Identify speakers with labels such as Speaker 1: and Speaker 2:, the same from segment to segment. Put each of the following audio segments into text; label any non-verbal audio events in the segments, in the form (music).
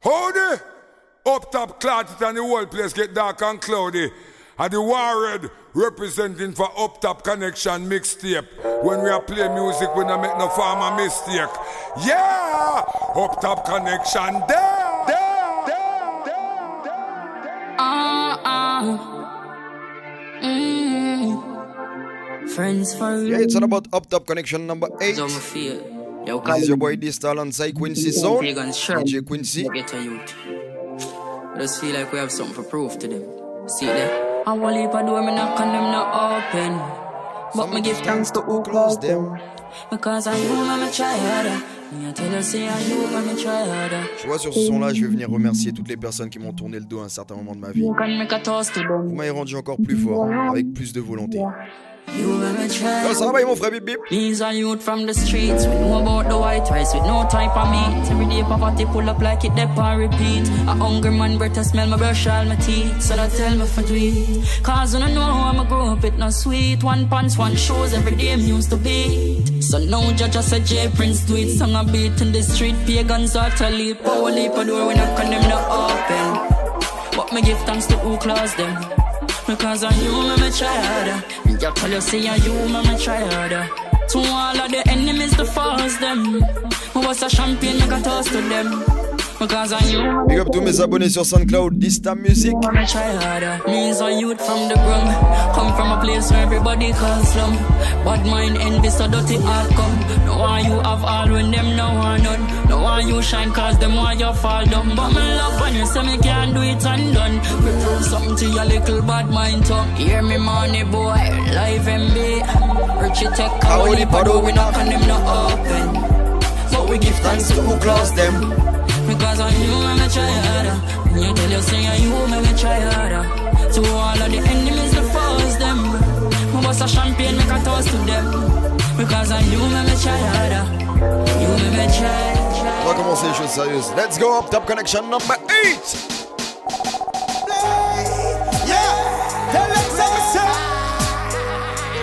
Speaker 1: Howdy! Up top cloudy and the whole place get dark and cloudy. And the warred representing for Up Top Connection mixtape. When we are play music, we don't make no farmer mistake. Yeah! Up Top Connection there! There! There! There! there.
Speaker 2: Uh-uh. Mm. Friends for
Speaker 3: Yeah, it's all about Up Top Connection number 8.
Speaker 2: Don't feel. Yo,
Speaker 3: This is your boy D-Star alongside Quincy
Speaker 2: shirt.
Speaker 3: DJ Quincy.
Speaker 2: Just feel like we have something for proof to them. See them? I want leave a door, me knock and them not open. But me give thanks to who
Speaker 3: close
Speaker 2: closed them. Because I you, me try harder. Me I tell you, say I you, me try harder.
Speaker 3: Tu vois, sur ce son-là, je vais venir remercier toutes les personnes qui m'ont tourné le dos à un certain moment de ma vie. Vous m'avez rendu encore plus fort, avec plus de volonté.
Speaker 2: You let me try.
Speaker 3: Yo, va, mon frère Bip Bip
Speaker 2: These are youth from the streets. We know about the white rice with no type of meat. Every day poverty pull up like it dep and repeat. A hungry man breath smell my brush all my teeth. So that tell me for tweet. Cause I know how I'm a grow up it not sweet. One pants, one shoes every day I'm used to beat. So now judge us a J Prince do it. Song a beat in the street. Pagans are to leap. Power leap a door when I them not open. But me give thanks to who close them. Because I you, me, me try harder. Me just tell you, say I you, me, me try harder. To all of the enemies, to force them. I was a champion, make a toast to them. Because I you,
Speaker 3: Big up tous mes abonnés sur SoundCloud, Dysta Music.
Speaker 2: me try harder. Means a youth from the ground. Come from a place where everybody calls slum. Bad mind, envy, so dirty all come. No one you have all when them no one none. No one you shine cause them want you fall down. But me love when you say me can't do it undone. We prove something to your little bad mind tongue. Hear me money boy, live MB. Richie tech, holy pado, we knock on them not open. But we give thanks to who close them. Because I you, me, me try harder. When you tell you, say I you, me, me try harder. To all of the enemies, the foes, them. Me bust a champagne, make a toast to them. Because I you, me, me try harder. You, me, me try.
Speaker 3: On va commencer les choses sérieuses. Let's go Up Top Connection number 8.
Speaker 4: Yeah, tell them so we say.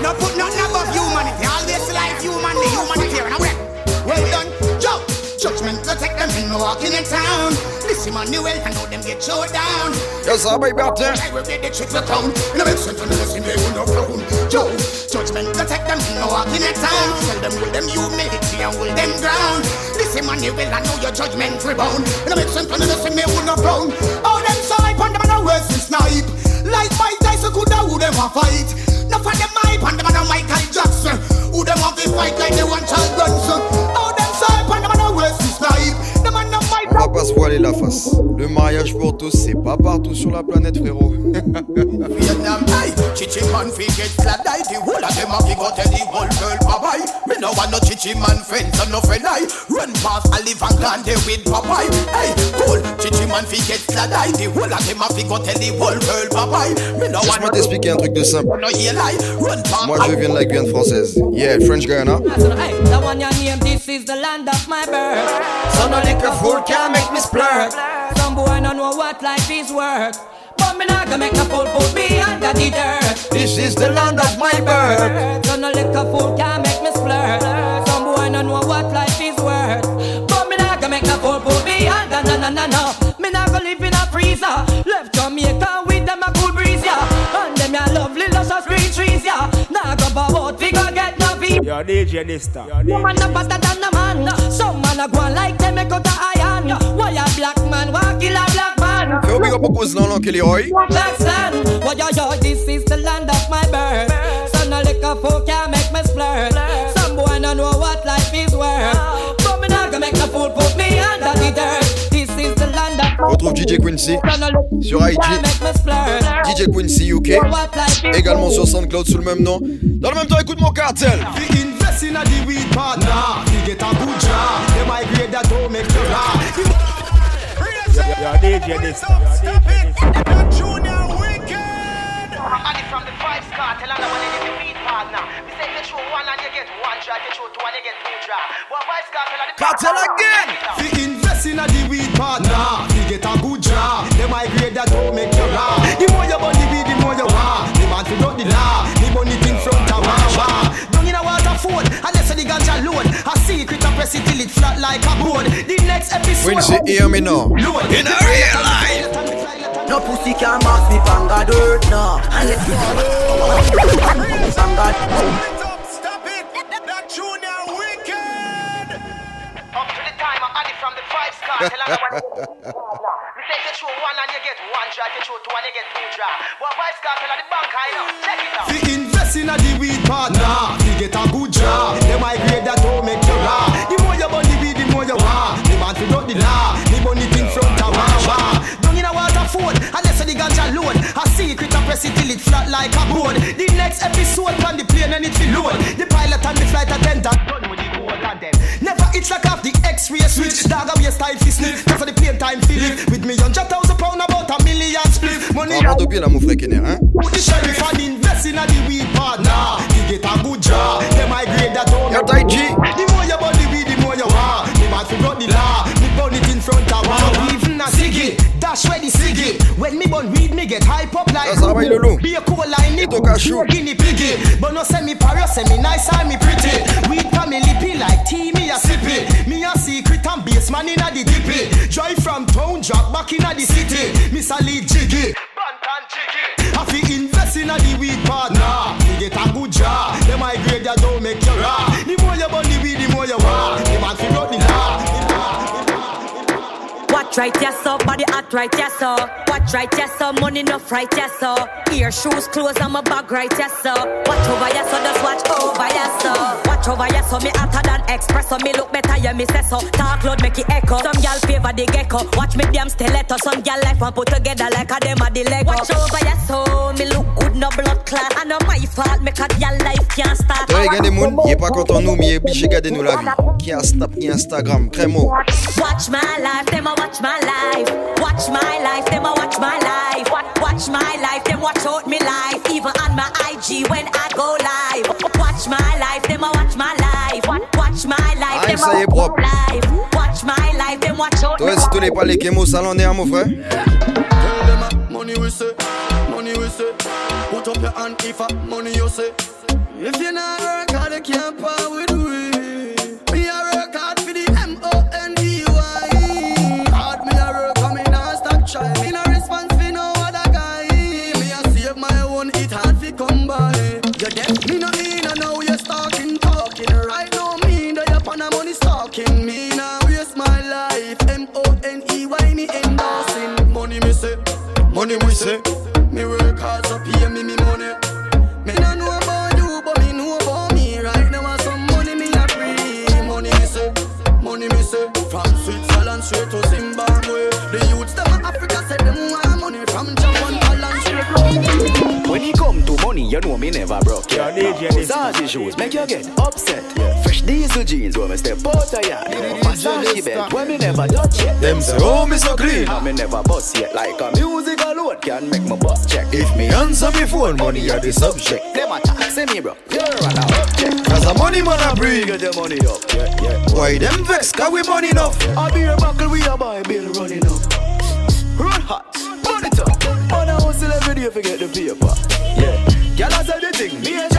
Speaker 4: No put nothing above humanity. Always life human, the humanitarian. Well, well done, Joe. Judgment to take them in walking in town. Listen, Manuel, I know them get showed down.
Speaker 3: Yo, ça va, baby, Martin?
Speaker 4: I will get the triple crown. In a sense, and listen, they will not frown. Joe, judgment take them in walking in town. Tell them will them humility and will them ground. Listen, Manuel, I know your judgment rebound. In a sense, and listen, they will not frown. Oh, them snipe on them and the worst is snipe. Like Mike Tyson could have who them a fight. Now for them hype and them and Michael Jackson. Who them want to fight like they want Charles Bronson. Oh, them snipe and them and the worst is snipe.
Speaker 3: On va pas se voiler la face. Le mariage pour tous, c'est pas partout sur la planète, frérot. (laughs)
Speaker 4: Vietnam, chichi man fi get flat die The whole of them a fi go tell the whole world bye-bye Me no want no chichi man friends and no friend I Run past a and gone there with Popeye Hey, cool, chichi man fi get flat die The whole of them a fi go tell the whole world bye-bye Me no want
Speaker 3: Laisse-moi t'expliquer un truc de simple.
Speaker 4: no hear lie Run past
Speaker 3: Moi, je viens de la Guyane française. Yeah, French Guyana.
Speaker 5: Hey, the one you name, this is the land of my birth. So no liquor fool can make me splurt. Some boy no know what life is worth. But me not gonna make no fool put me under the dirt.
Speaker 3: This is the land of my birth.
Speaker 5: So no liquor fool can make me splurt. Some boy no know what life is worth. But me not gonna make no fool put me under no no no no. Me not gonna live in a freezer. Left Jamaica with them a cool breeze yeah. And them ya lovely luscious green trees yeah. Now go about we go get no fee.
Speaker 6: Yo, DJ Nista.
Speaker 5: Woman no better than a man. Some man a go like them make out a iron. Why a black man walk kill a black
Speaker 3: Leroy.
Speaker 5: Why yo yo, this is the land of my birth. So no liquor folk can make me splurt. Some boy no know what life is worth. But me not gonna make no fool put me under the dirt. This is the land of my
Speaker 3: Retrouve DJ Quincy sur IG. DJ Quincy UK. Également sur SoundCloud sous le même nom. Dans le même temps, écoute mon cartel.
Speaker 7: We invest in a the weed partner. We get a good job. They migrate that don't make the law.
Speaker 6: Yo, DJ Nista. Yo, DJ Nista.
Speaker 7: Junior wicked.
Speaker 8: And it from the vibes cartel and the one in the beat partner. We say if you one and you get one drop, if you two and you get two drop. But vibes cartel and the
Speaker 3: Cartel again.
Speaker 7: We invest in a the weed partner. We get a good job. They migrate that don't make the law. The more you burn the weed, the more you want. The man to broke the law. The money thing from Tawawa. Don't in a water phone. Unless the ganja load. A secret of press it till it flat like a board. The next episode.
Speaker 3: When she hear me now.
Speaker 7: Load.
Speaker 3: In a real life.
Speaker 9: No pussy can mask me panga dirt, no. And let's go. Panga.
Speaker 8: To the I'm from the five star. Tell her what We say you throw one and you get one drop, you two and you get two drop. But five star tell her the bank I know. Check it out.
Speaker 7: Fi invest in a the weed partner. Fi get a good job. Them I grade that don't make you raw. The more you burn the weed, the more you want. The man fi broke the law. It in front of Wawa. Don't in a Waterford unless the ganja load. A secret I press it till it flat like a board. The next episode on the plane and it fi load. The pilot and the flight attendant done with Itch like off the X-ray switch. Dog a waste time fi sniff. Cause of the plane time live. With me hundred thousand pound about a million split. Money
Speaker 3: On va depuis là, mon frère Kenner, hein?
Speaker 7: The sheriff and invest in a the weed partner. He get a good job. Them I grade that don't
Speaker 3: Yo, Tai G.
Speaker 7: The more you the weed, the more you want. The man fi the law. Me burn it in front of one. A ciggy, dash where the ciggy. When me burn weed, me get hype up like.
Speaker 3: Ça, ça va, il.
Speaker 7: Be a cool line,
Speaker 3: Et ton cachou.
Speaker 7: guinea piggy. But no say me paro, say me nice and me pretty. Weed pa me lippy like tea, me a sip it. Me a secret and baseman inna the dippy. Drive from town, drop back inna the city. Miss a lead jiggy.
Speaker 8: Bantan jiggy.
Speaker 7: I fi invest in a the weed partner. You get a good job. Them I grade that don't make you raw. The more you burn the weed, the more you want. The man fi broke
Speaker 10: Right, yes, so body hot right, yes, so. Watch right, yes, so money enough right, yes, so. Ear, shoes, clothes, I'm a bag right, yes, so. Watch over, yes, so just watch over, yes, so. Watch over, yes, so me hotter than express, so me look better, yeah, me say so. Talk loud, make it echo. Some gal favor the gecko. Watch me damn stiletto. Some gal life one put together like a them a the Lego. Watch over, yes, so me look good, no blood clot. And no my fault, make a gal life can't start.
Speaker 3: Toi, regardez moun, il est pas content nous, mais il est obligé de garder nous la vie. Qui a Snap, qui Instagram, crémo.
Speaker 10: Watch my life, them a watch my life. Watch my life, them a watch my life. Wa- Watch my life, them watch out me life. Even on my IG when I go live. Watch my life, them a watch my life. Wa- Watch my life,
Speaker 3: Aïe,
Speaker 10: them
Speaker 3: ça y est,
Speaker 10: a
Speaker 3: propre.
Speaker 10: watch life. Watch my life, them watch out me
Speaker 3: Toi, si tu n'es pas les kémos salonnaires, mon frère.
Speaker 9: Tell them a money we say, money we say. Put up your hand if a money you say. If you not work hard, you can't part with we. Me a work hard for the M O N E Y. Hard me a work, and me not stop try. Me no response for no other guy. Me a save my own, it hard fi come by. You get me no mean, I know you stalking, talking. Right now me that you on a money stalking. Me now waste my life. M O N E Y me endorsing. Money me say, money we say.
Speaker 11: Shoes make you get upset. Fresh diesel jeans when me step out of yard. Versace belt when me never touch yet.
Speaker 3: Them say, oh, me so clean.
Speaker 11: And me never bust yet. Like a music alone can make my bust check.
Speaker 3: If me answer me phone, money are the subject.
Speaker 11: Them a talk, say me bro. You're an object.
Speaker 3: Cause the money man a bring.
Speaker 11: Get your money up. Yeah, yeah.
Speaker 3: Why them vex? Cause we money enough.
Speaker 11: I be a buckle, we a buy bill running up. Run hot, it up. On a hustle every day, forget the paper. Yeah, girl, I said the thing, me a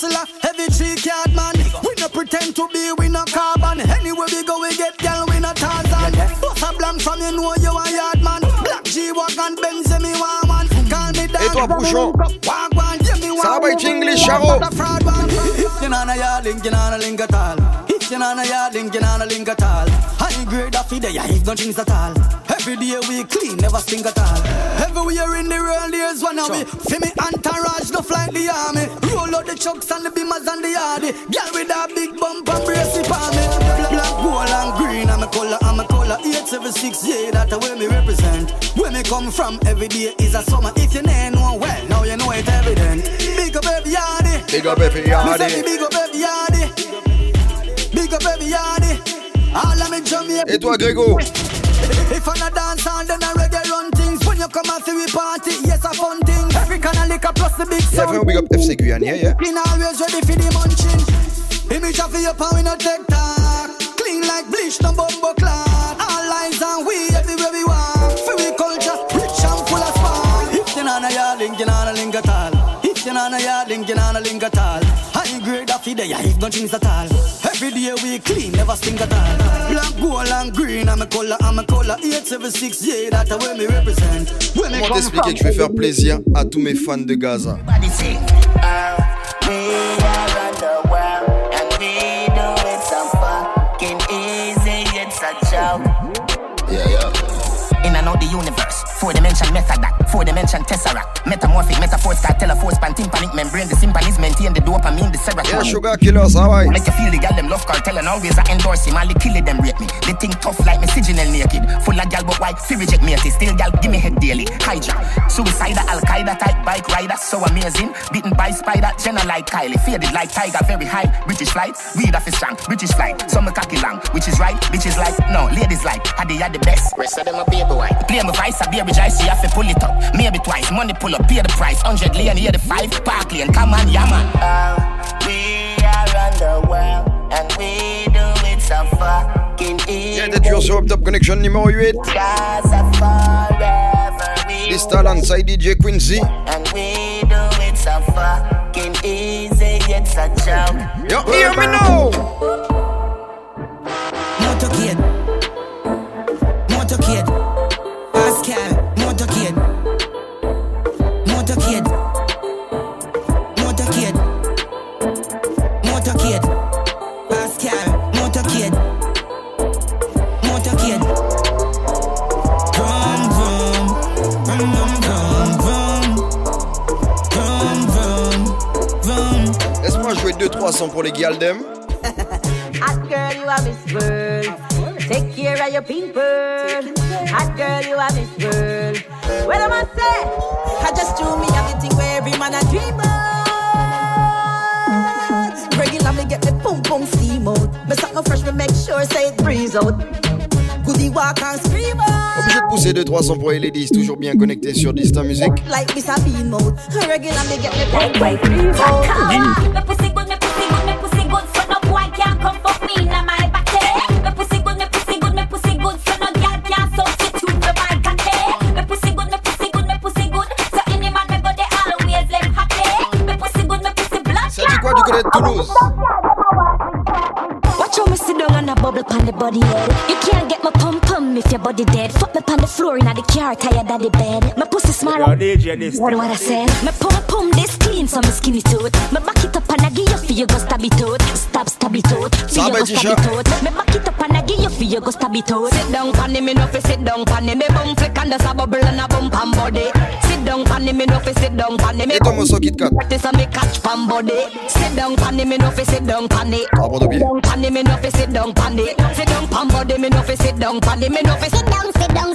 Speaker 9: hustler, every cheek yard man. We no pretend to be, we no carbon. Anywhere we go, we get gal, we no Tarzan. Bust a blank from you know you a yard man. Black G-Wagon, Benz, say me want one. Call me dog.
Speaker 3: Et toi, Bouchon?
Speaker 9: Walk one, yeah,
Speaker 3: Ça va,
Speaker 9: one.
Speaker 3: être English, Charo?
Speaker 9: But a fraud one. If you not a yard link, you not a link at all. You not a yard link, you not a link at all. High grade of it, yeah, if no things at all. Every day we clean, never stink at all. Everywhere in the world, there's one of we. Feel me entourage, no fly the army. Roll out the trucks and the beamers and the yardy. Girl with a big bump and brace it on me. Black, gold and green, I'm a color, I'm a color. 876, yeah, that's way me represent. Where me come from, every day is a summer. If you know well, now you know it evident. Big up every yardy.
Speaker 3: Big up every
Speaker 9: Me me big up every yardy. Big up every yardy. All of me Jamaica.
Speaker 3: Et toi, Grégo?
Speaker 9: If I'm a dance hall, then I reggae run things. When you come and see we party, yes, a fun thing. Every kind of liquor plus the big
Speaker 3: Yeah,
Speaker 9: sound.
Speaker 3: frère, big up FC Guyane, yeah, yeah.
Speaker 9: Been always ready for the munching. Image of your power, we no take talk. Clean like bleach, no bumbo clot. All lines and we everywhere we want. For we culture, rich and full of fun. If you not a yard, link you not a link at all. If you not a yard, link you not a link at all. The yeah, if don't things at all. Every day we clean, never stink at all. Black, gold and green, I'm a color, I'm a color. 876, yeah, that's way me represent. Where me
Speaker 3: Comment
Speaker 9: come
Speaker 3: t'expliquer
Speaker 9: from?
Speaker 3: que je vais faire plaisir à tous mes fans de Gaza?
Speaker 12: Yeah, yeah. In and out the universe, four dimension method that, four dimension tesseract, metamorphic metaphors that tell a force pan tympanic membrane, the symphonies maintain the dopamine, the serotonin.
Speaker 3: Yeah, sugar killer, ça va
Speaker 12: Make you feel the gal them love cartel and always I endorse him. All the kill it them rate me. They think tough like me signal naked. Full of gal but why? Fi reject me. Still gal give me head daily. Hydra, suicide, Al Qaeda type bike rider, so amazing. Beaten by spider, Jenna like Kylie, faded like tiger, very high. British flight, weed off is strong. British flight, some cocky long, which is right. Bitches like no, ladies like, had they had the best. Rest of them a baby white. Play my vice, I be rejoice, so you have to pull it up. Maybe twice, money pull up, pay the price. Hundred lane, hear the five, park lane, come on, yeah man. Um, we are on the world and we do it so fucking easy.
Speaker 3: Yeah, t'es toujours sur Up Top Connection numéro 8
Speaker 12: Gaza forever we
Speaker 3: This talent, c'est DJ Quincy
Speaker 12: and we do it so fucking easy. It's a joke.
Speaker 3: Yo, hear me now 300 pour les ladies, toujours bien connectés sur Dista Music.
Speaker 13: Like
Speaker 6: DJ this.
Speaker 4: What what I said? Me pum pum this clean, so me skinny tooth. Me back it up and I give you for you go stab it out. Stab stab it out. For you go
Speaker 9: Tisha?
Speaker 4: stab it out. Me back it up and I give you for you go stab it out.
Speaker 14: Sit down pan me no fi sit down pan me bum flick and there's a bubble and a bump and body. Sit down pan me no fi sit down pan me
Speaker 3: Et ton morceau Kit Kat
Speaker 14: This a me catch pan body. Sit down pan me no fi sit down pan it.
Speaker 3: Arbre de pied
Speaker 14: Pan me no fi sit down pan it. Sit down pan body me no fi sit down pan it. Me no fi sit down sit down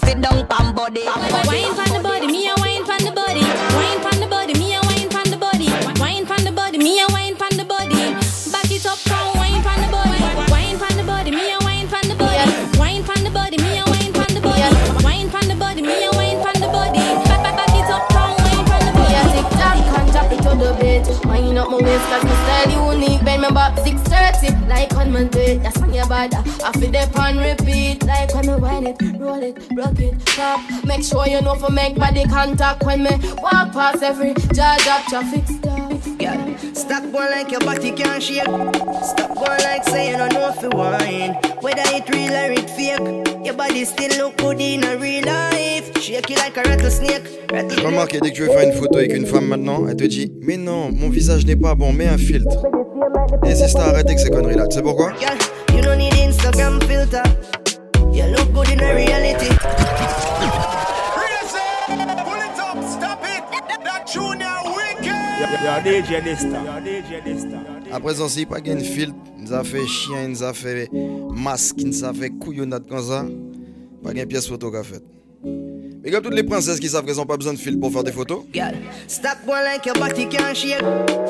Speaker 15: my waist, cause my style unique. Bend my back 630, like me do it. That's when you bother. I feel dip and repeat, like when me wind it, roll it, rock it, stop. Make sure you know for make body contact when me walk past every jaw drop traffic stop.
Speaker 16: Stop going like your body can't shake. Stop going like saying I know if you wine. Whether it real or it fake, your body still look good in a real life. Shake it like a rattlesnake. Rattlesnake.
Speaker 3: remarqué dès que tu veux faire une photo avec une femme maintenant Elle te dit Mais non, mon visage n'est pas bon, mets un filtre Et c'est ça, arrêtez avec ces conneries là Tu sais pourquoi?
Speaker 16: You don't need Instagram filter. You look good in a reality.
Speaker 3: À présent, si pas une filtre, nous a fait chien, nous a fait masque, nous a fait couillonnade comme ça. Pas une pièce photo qu'a fait. Mais comme toutes les princesses qui savent qu'elles n'ont pas besoin de filtre pour faire des photos,
Speaker 16: Girl, stop going like your body can't shake.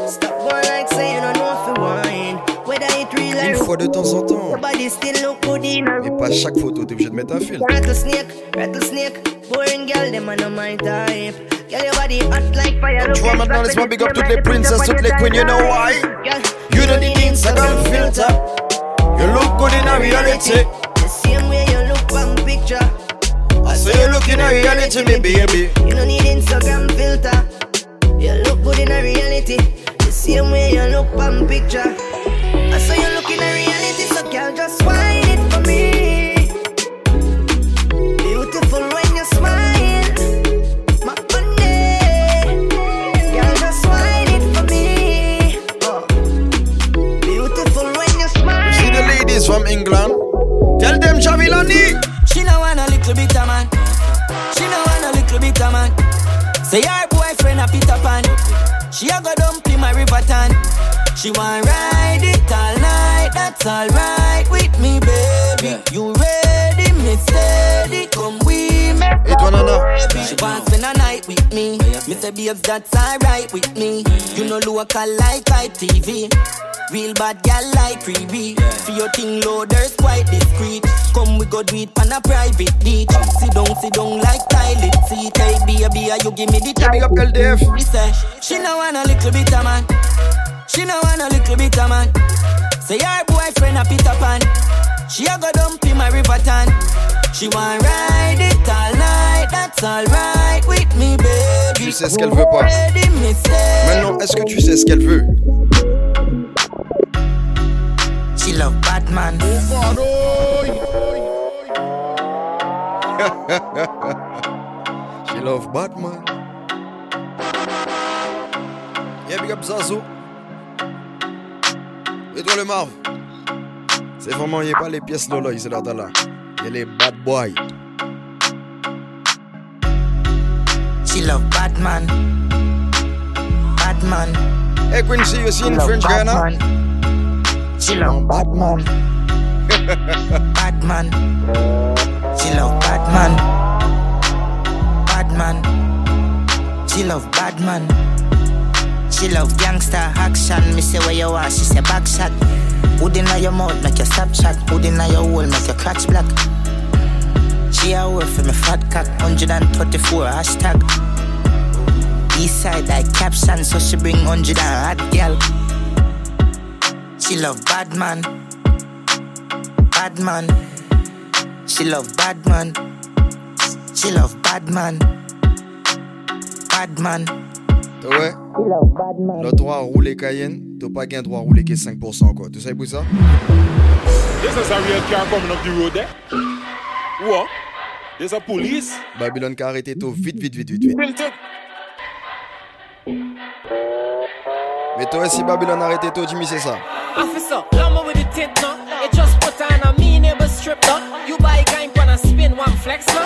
Speaker 16: Stop going like saying I know if you wine. Whether it real or
Speaker 3: une fois de temps en temps.
Speaker 16: Your body still look good in a
Speaker 3: Et pas chaque photo, t'es obligé de mettre un.
Speaker 16: Rattlesnake, rattlesnake, boring girl, them are not my type. Girl, your body hot like fire.
Speaker 3: Tu vois maintenant, laisse-moi big up toutes les princesses, toutes les queens, you know why? You don't need Instagram filter. You look good in a reality.
Speaker 16: The same way you look pic. picture.
Speaker 3: I say you look in a reality, me baby.
Speaker 16: You don't need Instagram filter. You look good in a reality. The same way you look on picture. I say you look in a reality, so girl, just wine
Speaker 17: Babes, that's alright with me. You know local like ITV. Real bad gal like freebie. For your thing loaders quite discreet. Come we go do it on a private beach. Sit down, sit down like toilet seat. Hey, baby, you give me the time.
Speaker 3: Big up LDF.
Speaker 17: She say, she no want a little bit of man. She no want a little bit of man. Say her boyfriend a Peter Pan. She a go dump in my river tan. She want ride it all night. That's alright with me, baby.
Speaker 3: Tu sais ce qu'elle veut pas. Maintenant, est-ce que tu sais ce qu'elle veut?
Speaker 17: She love Batman. (laughs)
Speaker 3: She love Batman. Yeah, big up Zazo. Et toi le Marv? C'est vraiment, il pas les pièces Lolo, c'est là, là. Il les bad boys.
Speaker 17: She love Batman. Batman.
Speaker 3: Hey Quincy, you seen French?
Speaker 17: Batman. She love Batman. (laughs) Batman. She love Batman. Batman. She love Batman. She love gangster action. Me say where you are, she say back shot. Hood inna your mouth, make your stop shot. Hood inna your hole, make your clutch black. She a work for me fat cock, 134 hashtag. East side I caption, so she bring 100 and hot girl. She love bad man, bad man. She love bad man, she love bad man, bad man.
Speaker 3: Ouais? Le droit à rouler Cayenne, t'as pas gain droit à rouler que 5% quoi. Tu sais pour ça?
Speaker 6: This is a real car coming up the road there. What? There's a police.
Speaker 3: Babylone qui a arrêté tout vite, vite, vite, vite, vite. Mais toi aussi Babylone a arrêté tout, Jimmy, c'est ça.
Speaker 18: Officer, lumber with the tint, no? It just put on a me neighbor strip, no? You buy game pan and spin one flex, no?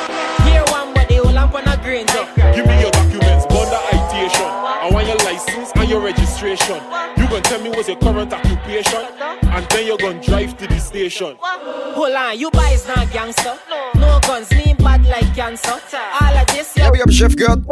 Speaker 18: Here one body, hold lamp on a green, no?
Speaker 6: Give me your documents, bond the citation. I want your license and your registration. You gonna tell me what's your current occupation, and then you're gonna drive to the station.
Speaker 18: Hold on, you boys not gangster. No guns, lean bad like cancer. All of this,
Speaker 3: Yeah, big up Chef God.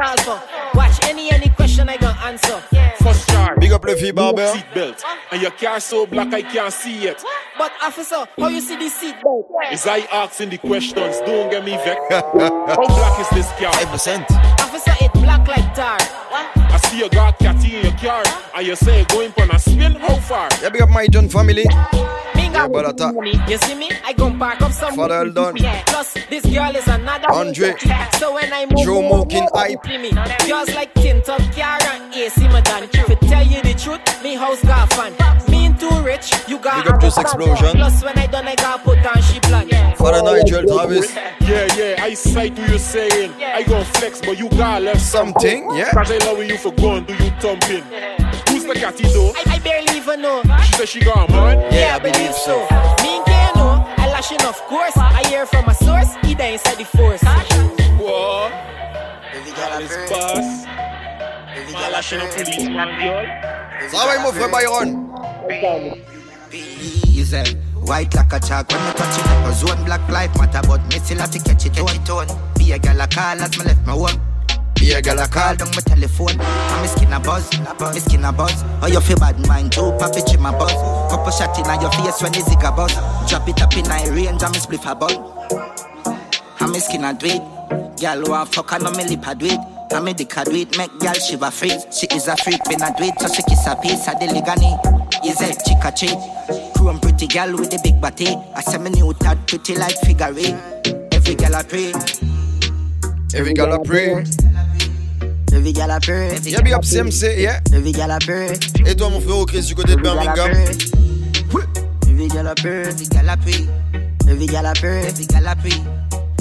Speaker 18: Watch any any question I gonna answer.
Speaker 6: First charge.
Speaker 3: Big up le fille barber.
Speaker 6: Seat belt, and your car so black I can't see it.
Speaker 18: But officer, how you see the seat belt?
Speaker 6: Is I asking the questions? Don't get me vexed. (laughs) How black is this car?
Speaker 3: 5%.
Speaker 18: Officer, it black like tar.
Speaker 6: I see you got catty in your car, and you say going for a spin. How far?
Speaker 3: Yeah, big up my John family.
Speaker 18: Me got
Speaker 3: Balata.
Speaker 18: money. You see me? I gon' park up some.
Speaker 3: Father Eldon.
Speaker 18: Plus, this girl is another.
Speaker 3: Andre.
Speaker 18: So when I move,
Speaker 3: Joe Mokin hype.
Speaker 18: me. Girls like tint up car and AC madam. To tell you the truth, me house got fun. Me ain't too rich, you got.
Speaker 3: Big up Juice Explosion.
Speaker 18: Plus when I done, I got put on she plan.
Speaker 3: Father oh, Nigel Travis.
Speaker 6: Yeah, yeah, I sight what you saying. I gon' flex, but you got left
Speaker 3: Something, yeah.
Speaker 6: Cause I love you for gun, do you thumping? Who's the catty though?
Speaker 18: I, I barely even know.
Speaker 6: She said she got a man?
Speaker 18: Yeah, I believe so. Me and Kay know, I lashing of course. I hear from a source, he there inside the force.
Speaker 6: What? This boss. Man lashing a policeman, girl.
Speaker 3: Ça va, mon frère Byron.
Speaker 17: Easy. White like a chalk when me touch it up a zone Black life matter but me still have to catch it on it on Be a gal a call as me left my home Be a gal a call down my telephone. And me skin a buzz, me skin a buzz. Oh you feel bad mind too, pop it in my buzz. Couple shot in your face when the zig a buzz. Drop it up in my range and me spliff a bun And me skin a do it Gal want fuck and no me lip a it and me dick a it, make gal shiver freeze. She is a freak, I do it, so she kiss a piece of the ligani. Easy, chick a cheat Chrome pretty gal with the big body. I say me new tad pretty like figure
Speaker 16: Every girl a pray.
Speaker 3: Every girl a pray.
Speaker 16: Every girl a pray.
Speaker 3: Yeah, big up CMC, yeah.
Speaker 16: Every girl a pray.
Speaker 3: Et toi, mon frère Chris, du côté de Birmingham.
Speaker 16: Every girl a pray. Every girl a pray. Every girl a pray. Every girl a pray.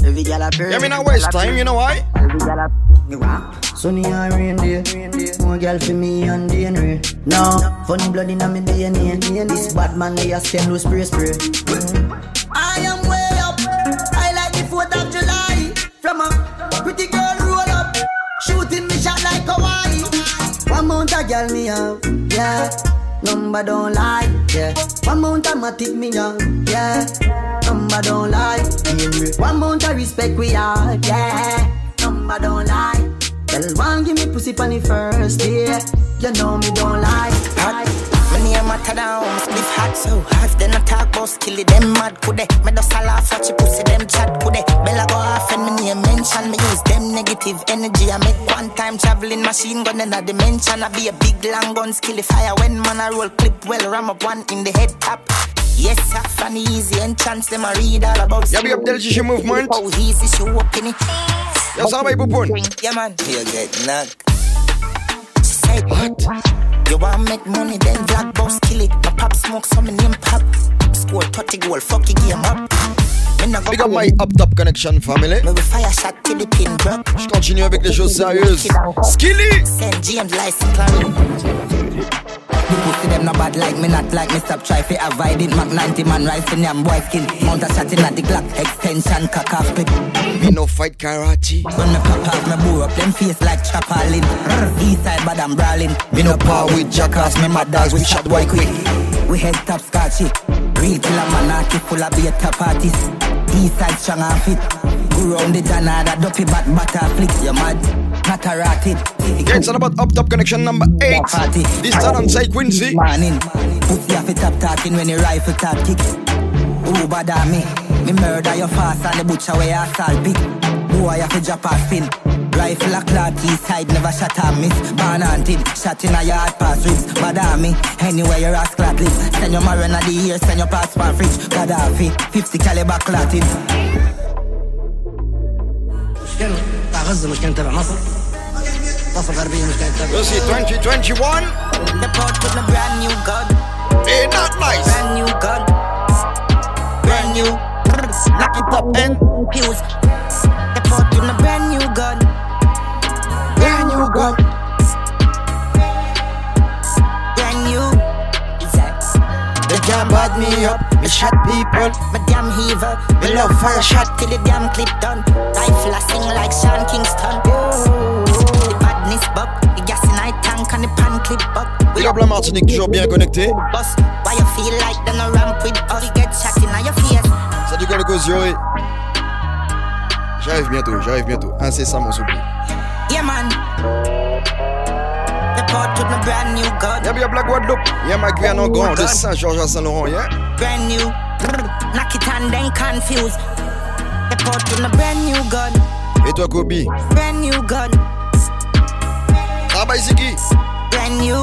Speaker 16: Every girl a pray.
Speaker 3: Yeah, me not waste time, you know why?
Speaker 16: Every girl a Sunny and rain day, more girl for me and DNA. No, funny blood in me DNA. This bad man they a send no spray spray. I am a girl me have, yeah. Number don't lie, yeah. One mount a matic me have, yeah. Number don't lie, One mount a respect we have, yeah. Number don't lie. Girl, one give me pussy pon the first day. You know me don't lie.
Speaker 17: Hot. My name matter down, spliff hot so hot. Then I talk about skilly, them mad could they? Me just a laugh at you pussy, them chat could they? Bella go off and me name mention me use them negative energy. I make one time traveling machine gun in a dimension. I be a big long gun skilly fire when man I roll clip well ram up one in the head top. Yes, sir, funny easy entrance, them I read all about.
Speaker 3: Yeah, be up del Gigi movement.
Speaker 17: How easy she walking it.
Speaker 3: Yeah, ça va, il boupoune.
Speaker 17: Yeah, man. You get knocked. Said, What? You want make money, then black boss kill it. My pop smoke, so my name pop. Score 30 goal, fuck your game up.
Speaker 3: Big up my Up Top Connection family. Je continue avec les choses sérieuses. Skilly!
Speaker 17: Saint James license clarity. The pussy them no bad like me, not like me. Stop try fi avoid it. Mac 90 man rise in yam boy skin. Mount a shot in at the Glock. Extension cock off pit.
Speaker 3: Me no fight karate.
Speaker 17: When me pop off, me bore up them face like chapalin. East side bad I'm brawling.
Speaker 3: Me no power with jackass. Me mad dogs with shot boy quick.
Speaker 17: We head top scotchy. Real killer man, naughty full of beta parties. East side strong and fit. Go round the Janada, dopey bat butter flick. You mad? Not a ratted.
Speaker 3: Yeah, it's all about Up Top Connection number 8. Party. This time on Say Quincy.
Speaker 17: Morning. Pussy off it up talking when you rifle top kick. Who bother me? Me murder your fast and the butcher where you assault big. Boy, you fi drop a spin. Rifle a clock, east side never shot a miss. Born hunted, shot in a yard pass ribs. Bother me, anywhere your ass clot live. Send your marron of the year, send your passport fridge. Gaddafi, 50 caliber clotting.
Speaker 16: مشكلة بتاع غزة مش كان تبع مصر مصر الغربية مش كانت تبع
Speaker 3: Let's see, 2021
Speaker 17: The port with a brand new gun
Speaker 3: Hey, not nice
Speaker 17: Brand new gun Brand new Knock it up and fuse The port with a brand new gun Brand new gun Brand new
Speaker 3: They can't bad me up, me shot people.
Speaker 17: My damn heaver,
Speaker 3: Me love fire shot.
Speaker 17: till the damn clip done. Rifle I sing like Sean Kingston. The badness buck, the gas in I tank and the pan clip.
Speaker 3: Big up la Martinique, toujours bien connecté.
Speaker 17: Boss, why you feel like them a ramp with? You get shot in your face.
Speaker 3: J'arrive bientôt, j'arrive bientôt. Incessamment.
Speaker 17: Yeah man. The port with my brand new gun.
Speaker 3: Yeah, big up la Guadeloupe. Yeah, Guyane grand oh, de Saint-Georges à Saint-Laurent, yeah.
Speaker 17: Brand new. Knock it and then confused. The port with my brand new gun.
Speaker 3: Et toi, Kobe?
Speaker 17: Brand new gun.
Speaker 3: Travail, Ziggy.
Speaker 17: Brand new.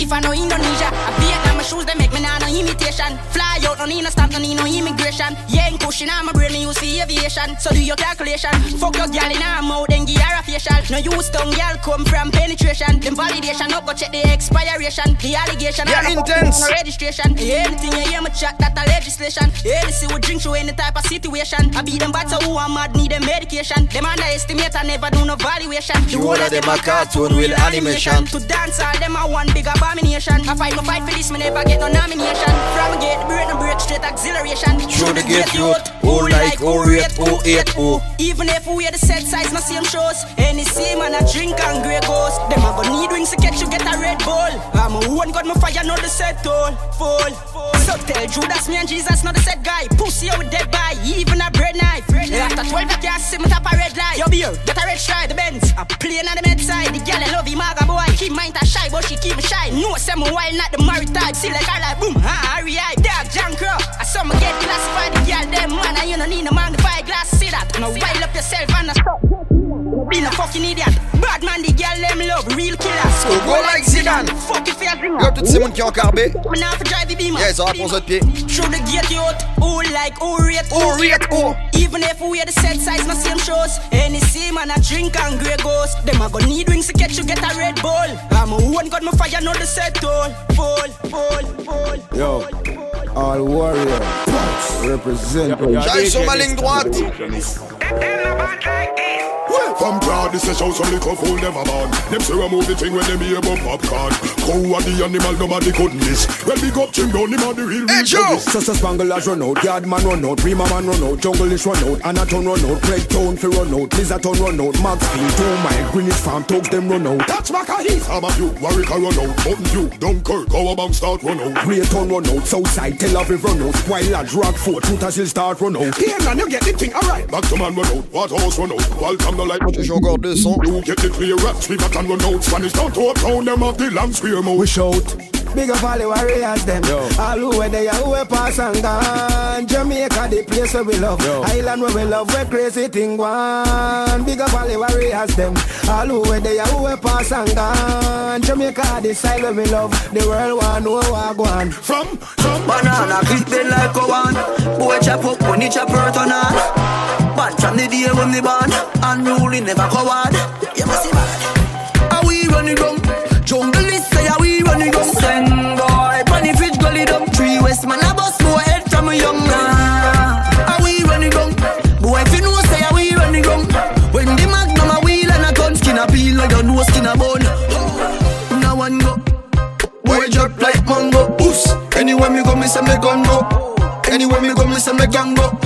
Speaker 19: If I know Indonesia, I my shoes they make me nah no imitation. Fly out, no need no stamp, no need no immigration. Yeah, ain't pushing on my brain, me use the aviation. So do your calculation. Fuck your gal in her mouth, then give her a facial. No use tongue, gal come from penetration. Them validation, up go check the expiration. The allegation,
Speaker 3: Yeah,
Speaker 19: I no
Speaker 3: intense.
Speaker 19: no registration. Anything you hear me chat, that a legislation. Anything we drink through any type of situation. I beat them bad, so who am mad need them medication. Them underestimate, I never do no valuation.
Speaker 3: The whole of them a cartoon with animation.
Speaker 19: To dance all them a one big abomination. I fight no fight for this, me never get no nomination. From a gate, break no break, straight acceleration.
Speaker 3: Through the gate, youth. Oh, who like, who oh, rate, who oh, hate, who.
Speaker 19: Even if we are the set size, no same shows. Any same and a drink and grey ghost. Them have a go need wings to catch you get a red bull. I'm a one got my fire, not the set toll. Full. So tell Judas, me and Jesus, not the set guy. Pussy out with dead by, even a bread knife. After 12, you can't see me top a red light. Yo, beer, get a red stripe, the Benz. A plane on the med side. The girl I love him, maga boy. Keep mind a shy, but she keep me shy. No, me wild, not the married type. See like I like boom, ha, hurry hype. Dog, junk crow. I saw me get classified. The girl, them man, and you don't need no magnify glass. See that? Now wild up yourself and a stop. Be no fucking idiot. Bad man, the girl them I'm love, real killer.
Speaker 3: So go like Zidane.
Speaker 19: Fuck if you're
Speaker 3: Yo, toutes ces monde qui ont carbé.
Speaker 19: Me now for drive the beamer.
Speaker 3: Yeah, ils ont réponse de pied.
Speaker 19: Through the gate out, who like, who rate,
Speaker 3: Who rate, who?
Speaker 19: Even if we wear the set size, my same shows. Any same man, I drink and grey ghost. Them I go need wings to catch you, get a red bull. I'm a one got my fire, know the set all. Fall, fall, fall.
Speaker 20: Yo, all warrior, represent.
Speaker 3: J'arrive sur ma ligne droite.
Speaker 21: From proud, this is how some little fool never born. Them say we move the thing when them hear about popcorn. Cow and the animal, nobody couldn't miss. Well, big up Jim Down, him on the real real
Speaker 20: Joe! Such a spangle as run out, yard man run out, Prima man run out, jungle is run out, Anaton run out, Craig Town fi run out, Lizardton run out, Maxfield, two mile, Greenwich Farm, Tugs them run out.
Speaker 21: That's Macahy. Some of you, Warwick run out, Mountain View, Dunkirk, Cowabang start run out.
Speaker 20: Greytown run out, Southside, Tel Aviv run out, Wild Lodge, Rockford, Truta still start run out.
Speaker 21: Here, man, you get the thing, alright. Back to man run out, Waterhouse run out, Waltham the light.
Speaker 3: J'ai encore deux sons.
Speaker 21: You get the clear raps, we got and run out. Spanish down to uptown, them of the land square mouth.
Speaker 20: We shout.
Speaker 9: Big up all the warriors them. All who were there, who were pass and gone. Jamaica the place where we love.
Speaker 20: Yo.
Speaker 9: Island where we love, where crazy thing one Big up all the warriors them. All who were there, who were pass and gone. Jamaica the side where we love. The world want know what go on
Speaker 21: From, from.
Speaker 16: Banana clip bend like a one. Boy chop up when he chop hurt on on Bad. From the day when me born Unruly never go coward You must see bad. How we run it down? Jungle is say how we run it down? Send boy Bunny fridge gully down. Three West man a bust more head from a young man. How we run it down? Boy if you know say how we run it down? When the magnum a wheel and a gun skin a peel like a no skin a bone. Now one go. Boy drop like mango. Oops. Anywhere me go me say me gun go. Anywhere me go me say me gun go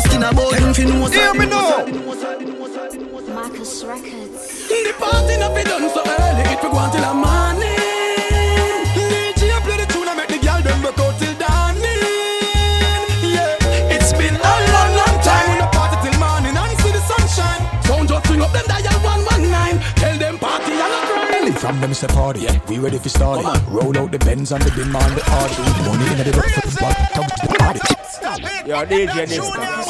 Speaker 16: no skin a bone. If you know
Speaker 3: Hear me now.
Speaker 22: Marcus Records.
Speaker 9: The party not be done so early It will go until the morning. DJ play the tune and make the girl them broke out till dawning. Yeah, it's been a long, long time. We no party till morning and see the sunshine. Sound just swing up them dial 119 Tell them party and a crying
Speaker 20: From them say party, we ready for start it. Roll out the Benz and the bin man the party. Money in the rock for the spot, tugs the party.
Speaker 9: Yo, DJ Nista.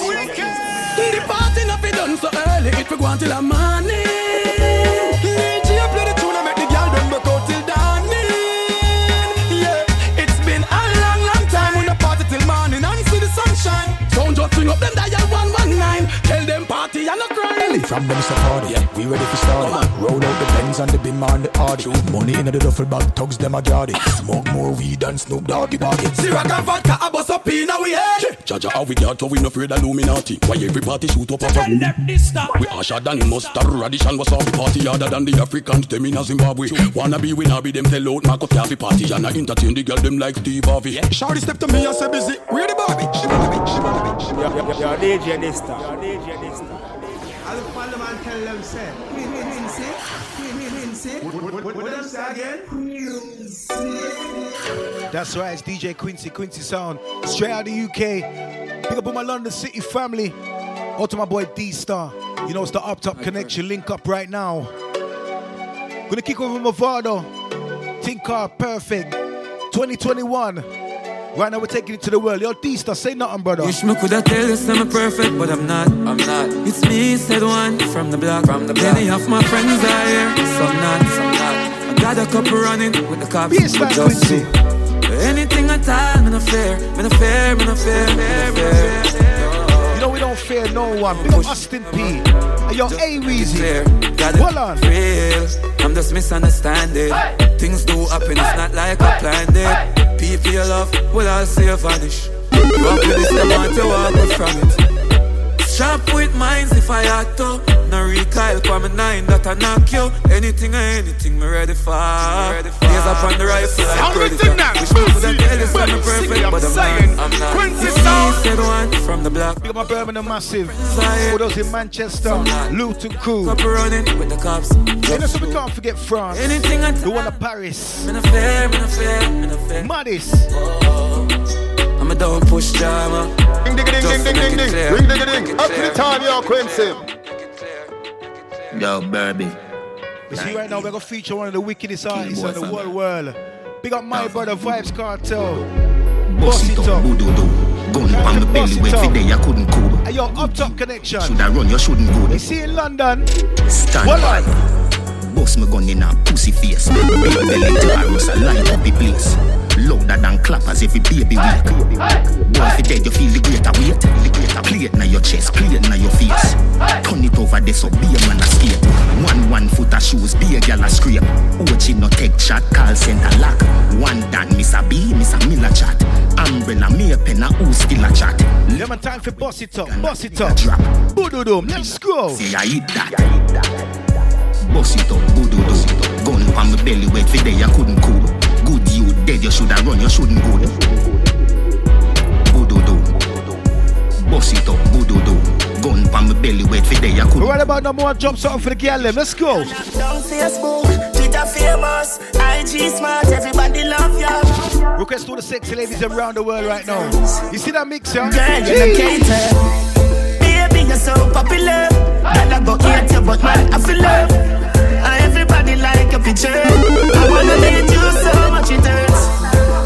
Speaker 9: The party not be done so early, it will go until the morning. DJ play the tune and make the girl them broke out till dawning. Yeah, it's been a long, long time we no party till morning and see the sunshine. Sound just swing up them dial
Speaker 20: From them say party, we ready for start. Roll out the Benz and the bin man the party. Money in the duffel bag, tugs them a got it. Smoke more weed than Snoop Doggy Doggy.
Speaker 9: Syrup and vodka, I bust up in our head.
Speaker 21: Jaja how we got to we no afraid of Illuminati Why every party shoot up a room We harsher than mustard Radition was off the party harder than the Africans Them in a Zimbabwe Wanna be we not be them tell out Mark up cafe party And I entertain the girl them like Steve Harvey
Speaker 9: Shawty step to me and say busy. Where the Barbie? She Barbie, she Barbie, she Barbie.
Speaker 6: Yo, yo, yo, DJ Nista. Yo, DJ Nista.
Speaker 23: I'll follow man tell them say Quincy, Quincy, what what them say again?
Speaker 24: That's right, it's DJ Quincy, Quincy Sound, straight out of the UK. Big up on my London City family. Out to my boy D Star. You know it's the Up Top Connection link up right now. Gonna kick over Movado. Think Car Perfect. 2021. Right now we're taking it to the world. Yo, D Star, say nothing, brother.
Speaker 25: Wish me coulda tell you I'm perfect, but I'm not. I'm not. It's me, said one from the block. From the block. Many of my friends are here, some not, some not. I got a couple running with the cops, but just two. Anything at all, me no fear, me no fear, me no fear, me no fear.
Speaker 24: You know we don't fear no one. Big up Austin P. Hey, yo, A Weezy. Hold on.
Speaker 25: real. I'm just misunderstanding. Things do happen, it's not like I planned it. People you love will all see you vanish. You up with this, they want to walk from it. Chop with minds if I act to. No recoil, for me nine that I knock you. Anything or anything, me ready for. Gaze up on the rifle like predator. Wish me coulda tell you something perfect, but I'm not. I'm not.
Speaker 24: Quincy Sound.
Speaker 25: said one from the block.
Speaker 24: Big up my Birmingham Massive. For those in Manchester, Luton Crew.
Speaker 25: Up running with the cops.
Speaker 24: You know, so we can't forget France.
Speaker 25: Anything I
Speaker 24: The one of Paris.
Speaker 25: Fair, me no fair, me no fair.
Speaker 24: Maddis.
Speaker 25: I'm a don't push drama.
Speaker 26: Ding ding ding ding ding ding ding. Ring ding ding. Up to the time, yo, Quincy.
Speaker 12: Yo, Burby.
Speaker 24: You see, right now, we're going to feature one of the wickedest artists in the world world. Big up my brother, Vibes Cartel.
Speaker 12: Boss it up, boo doo doo. Gun on the belly, wait for day, I couldn't cool.
Speaker 24: Hey, yo, up top connection.
Speaker 12: Should I run, you shouldn't go.
Speaker 24: You see in London.
Speaker 12: Stand
Speaker 24: Hold
Speaker 12: by. Boss me gun in a pussy face. Big belly Taurus, I light up the place. Louder than clappers every baby week. Boy, if you dead, you feel the greater weight. Play it na your chest, play it na your face. Turn it over there so be a man a skate. One one foot of shoes, be a gal a scrape. Ochi no take chat, call center lock. One dan, Miss a B, Miss a Miller chat. Umbrella, me a pen a who still a chat.
Speaker 24: Yeah, man, time for boss it up, boss it up. Drop. Boodoo let's go.
Speaker 12: See, I eat that. Boss it up, good do do. Gun on my belly, wait for day, I couldn't cool. Good you dead, you shoulda run, you shouldn't go. Good do do. Boss it up, good do do. Gun on my belly, wait for day, I couldn't.
Speaker 24: Right about number one, jump something for the girl. Let's go.
Speaker 27: On Facebook, Twitter famous, IG smart, everybody love ya.
Speaker 24: Request all the sexy ladies around the world right now. You see that mix, yeah?
Speaker 27: Girl, you're the cater. Baby, you're so popular. Girl, I go hate you, but man, I feel love. Everybody like your picture. I wanna meet you so much it hurts.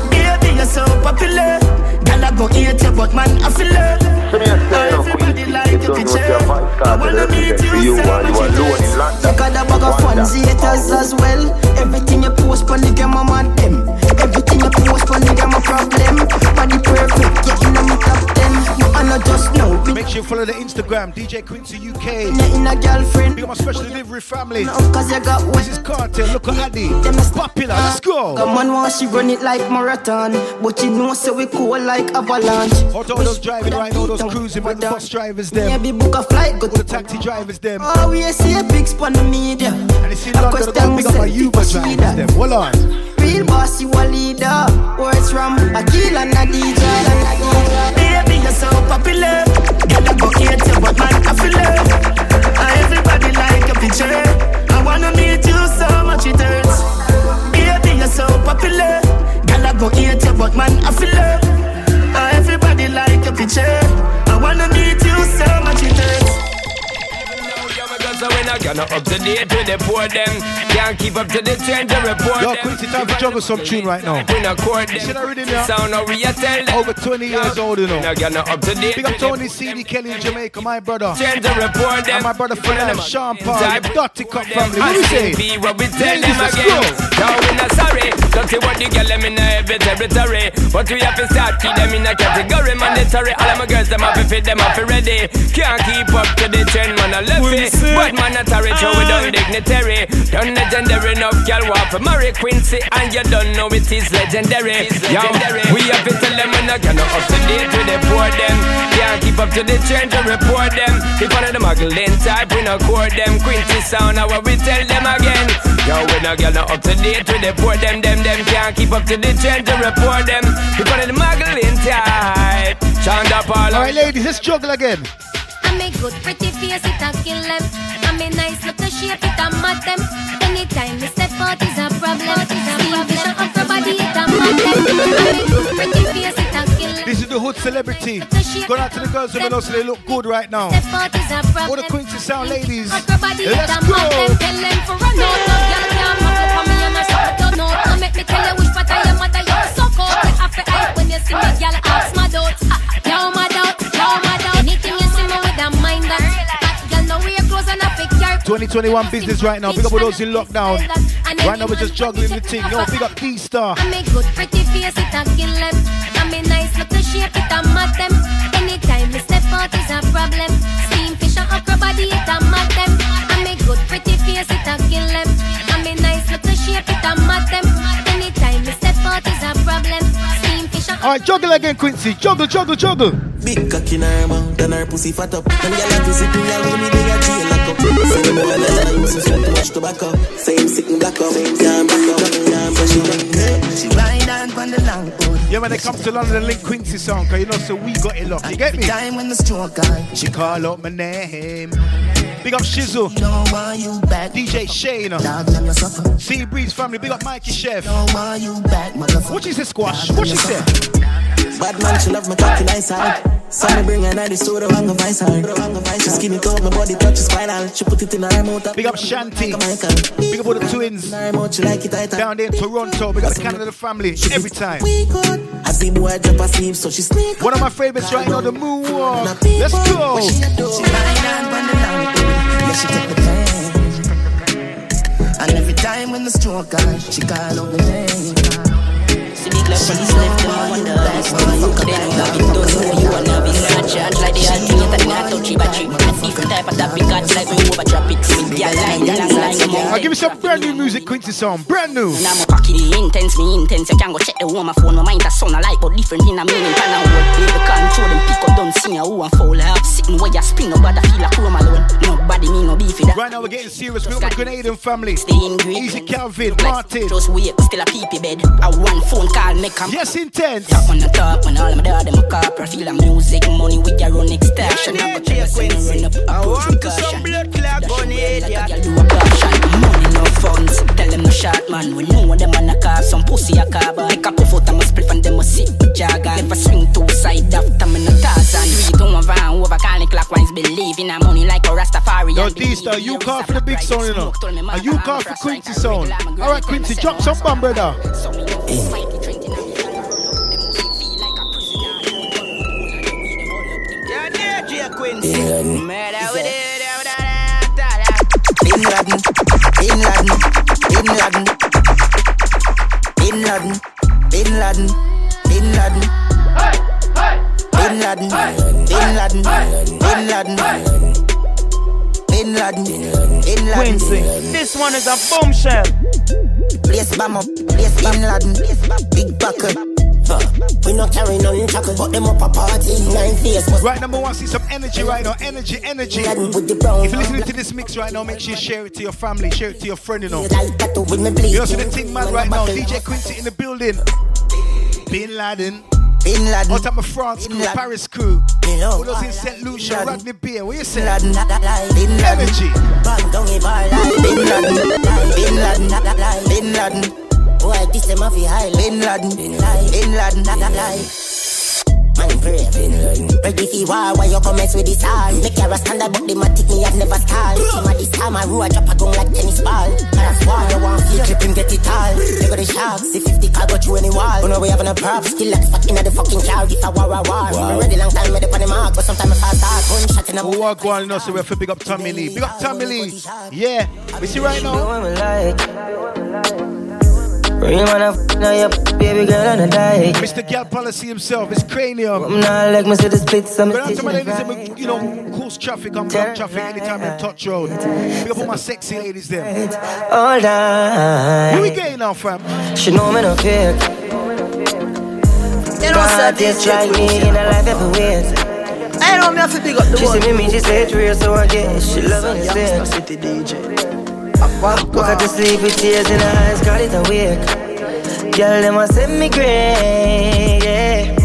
Speaker 27: Baby, you're so popular. Girl, I go hate you, but man, I feel love. And oh, everybody like your picture. I wanna meet you so much it hurts.
Speaker 16: You got a bag of fans, haters as well. Everything you post on the game, I'm on them. Everything you post on the game, a problem. Body perfect, are not just know.
Speaker 24: Make sure you follow the Instagram, DJ Quincy UK.
Speaker 16: In a girlfriend.
Speaker 24: Big up my special delivery family.
Speaker 16: Cause you got
Speaker 24: This is Cartel, look at Addy. Popular, let's go.
Speaker 16: Come on, while she run it like marathon. But you know, so we cool like avalanche.
Speaker 24: Hold on, those driving right now, those cruising with the bus drivers, them.
Speaker 16: Maybe book a flight, go
Speaker 24: All the taxi drivers, them.
Speaker 16: Oh, we see a big spot on the media.
Speaker 24: And it's in London, gotta big up my Uber drivers, them. Hold on.
Speaker 16: Real boss, you a leader. Words from Akil and a
Speaker 27: Baby, you're so popular. Girl, I go hate you, but man, I feel. And everybody like your picture. I wanna meet you so much it hurts. I
Speaker 28: get up to date with the poor them Can't keep up to the trend to report
Speaker 24: Yo,
Speaker 28: them
Speaker 24: Quincy, time for jungle some tune right now.
Speaker 28: We not court them
Speaker 24: See that rhythm, yeah?
Speaker 28: Sound how we a tell them
Speaker 24: Over 20 years old, you know.
Speaker 28: Now get up to date
Speaker 24: Big up Tony CD Kelly in Jamaica, my brother.
Speaker 28: Trend to report them
Speaker 24: And my brother for life, Sean Paul, Dutty Cup family. What
Speaker 28: I
Speaker 24: do you say?
Speaker 28: be what we tell them again. Now we not sorry Don't see what the girl them in every territory. But we have to start keep them in a category. Mandatory. All of my girls them have to fit them have to ready. Can't keep up to the trend man I left it. But man a tarry show we done dignitary. Done legendary enough girl want to marry Quincy And you don't know it is legendary. Yo, we have to tell them when I get up to date with the poor them. Can't keep up to the trend to report them. If one of them muggling type we not court them. Quincy sound how we tell them again. Yo, we not get up to date with the poor them Them, them can't keep up to the trend to report them If one of them muggling type Shonda Paul
Speaker 24: All right, ladies, let's juggle again.
Speaker 29: I'm a good pretty face, it a kill them. I'm a nice little shape, it a mad them. Anytime we step out is a problem. Steam vision of your body, it a mad them. I'm a good pretty face, it a kill them.
Speaker 24: This is the hood celebrity. Going out to the girls who know so they look good right now.
Speaker 29: Step out is a problem.
Speaker 24: All the Quincy Sound ladies.
Speaker 29: Of your body, it
Speaker 24: Let's
Speaker 29: a mad them.
Speaker 24: go.
Speaker 29: Tell them for run out, no girl can't mop up on me and I suck it out. No, no, make me tell you which part of your mother you suck out. You have to hype when you see me, ask my doubt. Ah, yo, my doubt, my doubt. Anything you see me with a mind that. That girl know wear clothes and I pick your
Speaker 24: 2021 business right now. Big up all those in lockdown. Right now we're just juggling the thing. Yo, big up Dysta.
Speaker 29: I'm a good pretty face, it a kill them. I'm a nice little shape, it a mad them. Anytime we step out is a problem. Steam fish and upper
Speaker 24: Alright, juggle again, Quincy. Juggle, juggle, juggle.
Speaker 30: Big cock in her mouth and her pussy fat up. And gyal a visit me alone, me they a jail lock up. Same boy that I used to smoke much tobacco. Same sitting black up, can't up, can't fresh it
Speaker 16: She ride on on the long hood.
Speaker 24: Yeah, when it comes to London, link Quincy song, cause you know, so we got it locked. You get me?
Speaker 16: Time when the stroke on.
Speaker 24: She call out my name. Big up Shizzle. DJ Shane. Sea Breeze family. Big up Mikey Chef. What is this squash? What she said?
Speaker 30: Bad man, she love my cocky nice side. So me bring her to the store, wrong of vice her. She skinny coat, my body touch is spinal. She put it in her mouth.
Speaker 24: Big up Shanti. Big up all the twins. Down there in Toronto. Big up the Canada family. Every time.
Speaker 30: I see boy drop asleep, so she sneak.
Speaker 24: One of my favorites right now, the moonwalk. Let's go.
Speaker 16: She take the pain. And every time when the stroke on, she call out the name.
Speaker 19: I up, but
Speaker 24: I'll give you some brand new music, Quincy song. Brand new.
Speaker 19: And I'm cocky, intense, me intense You can go check the woman phone, my mind a sound alike But different in a meaning, pan and word Baby control them, pick up, don't see who and foul I have sitting where you spin, nobody feel like home alone Nobody me no beefy that
Speaker 24: Right now we're getting serious. We're with Grenadian family. Easy Calvin, Martin.
Speaker 19: Just wait, still a peepee bed I one phone call, make a
Speaker 24: Yes, intense.
Speaker 19: Top on the top, when all of my dad them a copper Feel the music, money with your own extortion I go check when run up a push caution blood clot gun idiot do a caution Money no funds, tell them no short man. We know them on a car, some pussy a car But make a puff out of my split and them a sick jagger Never swing two side after me no Tarzan Three to one van over, calling clockwise. Believe in a money like a Rastafari
Speaker 24: Yo, Dysta, you call for the big song, you know. And you call for Quincy song. All right, Quincy, drop some bomb, brother.
Speaker 16: With it.
Speaker 17: Bin Laden, Bin Laden, Bin Laden, Bin Laden, Bin Laden, Bin Laden, Bin Laden, Bin Laden, Bin Laden, Bin Laden, Bin Laden.
Speaker 26: This one is a bombshell.
Speaker 17: Place bam up, place Bin Laden, big buckle. We not carry none chocolate, but them up a party nine face.
Speaker 24: Right, number one, see some energy right now. Energy, energy. If you're listening to this mix right now, make sure you share it to your family, share it to your friend, you know. You know, see the thing, man, right now. DJ Quincy in the building. Bin Laden.
Speaker 17: Bin Laden.
Speaker 24: Out of my France crew, Paris crew. All those in St. Lucia, Rodney Bay. What you say?
Speaker 17: Bin Laden.
Speaker 24: Energy.
Speaker 17: Bang down a bar like Bin Laden. Bin Laden. Bin Laden. Boy, this them off high. Bin Laden. Bin Laden. Man pray. Ready for war, why you come mess with this all? Make your standard, but the matic me have never stalled. Team of this time, I roll, drop a gun like tennis ball. That's why you want feel clip him, get it all. They got the sharks, see 50 car go through any wall. Oh, you know we having a prop, still like stuck in the fucking car. If I war, war, war.
Speaker 24: Wow.
Speaker 17: Ready long time, made up on the mark, but sometimes I start. Gun shot in a
Speaker 24: We walk one, you so we have to big up Tommy Lee. Big up Tommy Lee. Yeah. We see right now.
Speaker 26: Real man, I f- now your baby girl and I die.
Speaker 24: Mr. Gal Policy himself, his cranium.
Speaker 26: I'm not like me see the splits, I'm
Speaker 24: But out to my ladies, them, you know, cause traffic, I'm block traffic anytime they touch road. Big up all my sexy ladies there.
Speaker 26: all night.
Speaker 24: Where we getting now, fam?
Speaker 26: She know me no fake.
Speaker 16: You know, sir,
Speaker 26: Just
Speaker 16: DJ
Speaker 26: like me
Speaker 16: Quincy.
Speaker 26: in a life every ways.
Speaker 16: I know me have to pick up the
Speaker 26: She
Speaker 16: one.
Speaker 26: see me, me, she say it's real, so I get it. She loving the
Speaker 16: Youngster
Speaker 26: sex.
Speaker 16: City DJ.
Speaker 26: Woke up to sleep with tears in her eyes, call it a wake. Girl, them a send me great, yeah.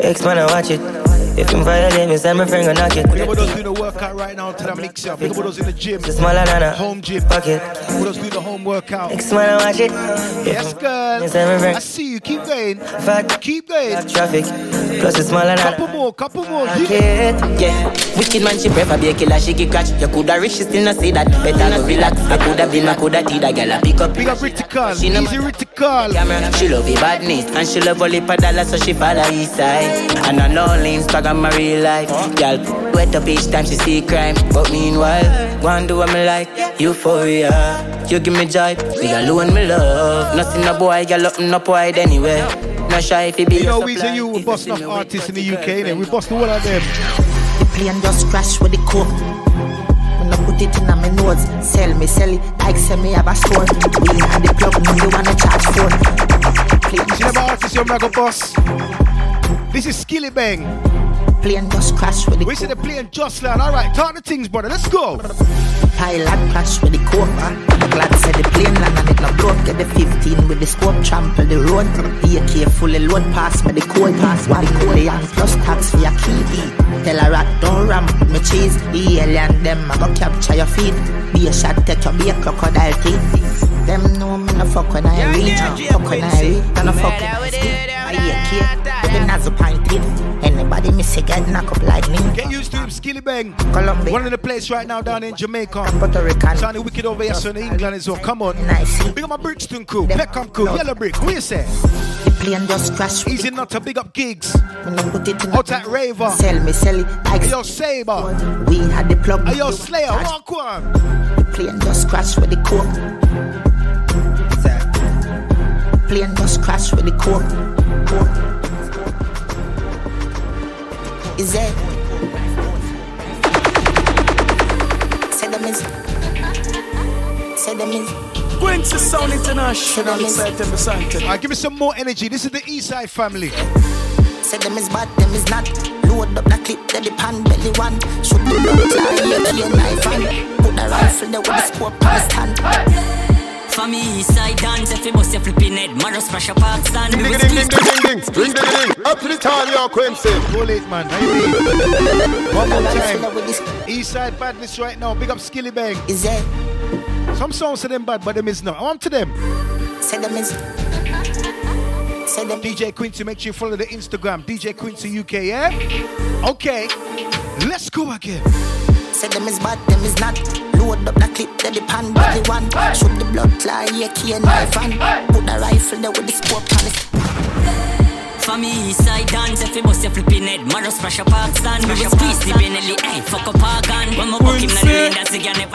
Speaker 26: Ex man, I watch it. If him violate me, send my friend go knock it.
Speaker 24: Up those doing the workout right now to the mix up. Up those in the gym.
Speaker 26: Just smaller than a
Speaker 24: Home gym.
Speaker 26: pocket.
Speaker 24: All those doing the home workout.
Speaker 26: Ex man, I watch it.
Speaker 24: Yes, girl.
Speaker 26: Yes, I'm friend.
Speaker 24: I see you. Keep going.
Speaker 26: Fat
Speaker 24: Keep going.
Speaker 26: traffic. Plus it's smaller than
Speaker 24: Couple more, couple more.
Speaker 19: Yeah, wicked man, she prefer be a killer, she get catch. You coulda rich, she still not say that. Better go relax. I coulda been, I coulda that girl. I pick up.
Speaker 24: Big up Rick Call.
Speaker 19: She
Speaker 24: Easy
Speaker 19: camera. She love the badness and she love only per dollar, so she follow east side. And I know Instagram my real life. Girl, wet up each time she see crime. But meanwhile, go and do what me like. Euphoria, you give me joy. Me alone me love. Nothing a boy, girl up no wide anyway. No shy if it be
Speaker 24: You know, we
Speaker 19: supply.
Speaker 24: say you, we bust enough artists in the UK, innit? We bust all of them.
Speaker 31: The plane just crash with the coke. When I put it in my nose, sell me, sell it, like sell me have a store. We in the plug, me you wanna charge phone.
Speaker 24: See them artists, you them like a boss. This is Skillibeng.
Speaker 32: Plane just crash with the
Speaker 24: We see the plane just land. All right, talk the things, brother. Let's go.
Speaker 32: Pilot crash with the coke I'm glad said the plane land and it not broke. Get the 15 with the scope trample the road. The AK fully load pass by the code pass What the code and plus tax for your key Tell a rat don't ramp with me cheese. The alien them I go capture your feet. Be a shot take your be a crocodile teeth. Them know me no fuck when I reach Fuck when I reach And no fuck when I speak. I AK With the nozzle pint it Miss get knock up like me
Speaker 24: Get used to him, Skillibeng.
Speaker 32: Colombia
Speaker 24: One of the place right now down in Jamaica.
Speaker 32: Puerto Rican
Speaker 24: Sounding wicked over here, son. England as well. Come on. Big up my Brixton crew, Peckham crew, Yellow Brick. What you say?
Speaker 32: The plane just crash
Speaker 24: Easy not to big up gigs.
Speaker 32: Me no put it in
Speaker 24: Out at Raver.
Speaker 32: Sell me, sell it like
Speaker 24: Hey, yo, Saber.
Speaker 32: We had the plug
Speaker 24: Hey, yo, Slayer. Walk one.
Speaker 32: The plane just crash with the coke Plane just crash with the coke Is it? Say them is Say them is
Speaker 24: Quincy Sound International. Excited me something. Alright, give me some more energy. This is the East Side family.
Speaker 17: Say them is bad, them is not. Load up the clip, then the pan belly one. Shoot the blood fly, yeah, key knife and put the rifle there with the scope on the stand.
Speaker 33: For me, east side dance, if you bust your flipping head, Maro splash a park stand.
Speaker 34: Ding,
Speaker 33: We
Speaker 34: ding,
Speaker 33: will
Speaker 34: ding, ding,
Speaker 33: squeeze
Speaker 34: ding, ding, ding, ding, ding, ding. Up to the time, yo, Quincy.
Speaker 24: Too late, man. How you mean? One more time. East Side badness right now. Big up Skillibeng
Speaker 17: Is it?
Speaker 24: Some songs to them bad, but them is not. I want to them.
Speaker 17: Say them is. Say them.
Speaker 24: DJ Quincy, make sure you follow the Instagram. DJ Quincy UK, yeah? Okay. Let's go again.
Speaker 17: Say them is bad, them is not. Load up the clip, then the pan belly one. Shoot the blood fly, yeah, key knife and put the rifle there with the scope on it.
Speaker 33: For me, east side dance, if you bust your flipping head, Maro splash a park stand. We will squeeze the Benelli, hey, fuck up our gun. When my buck him, na the lane, that's again never.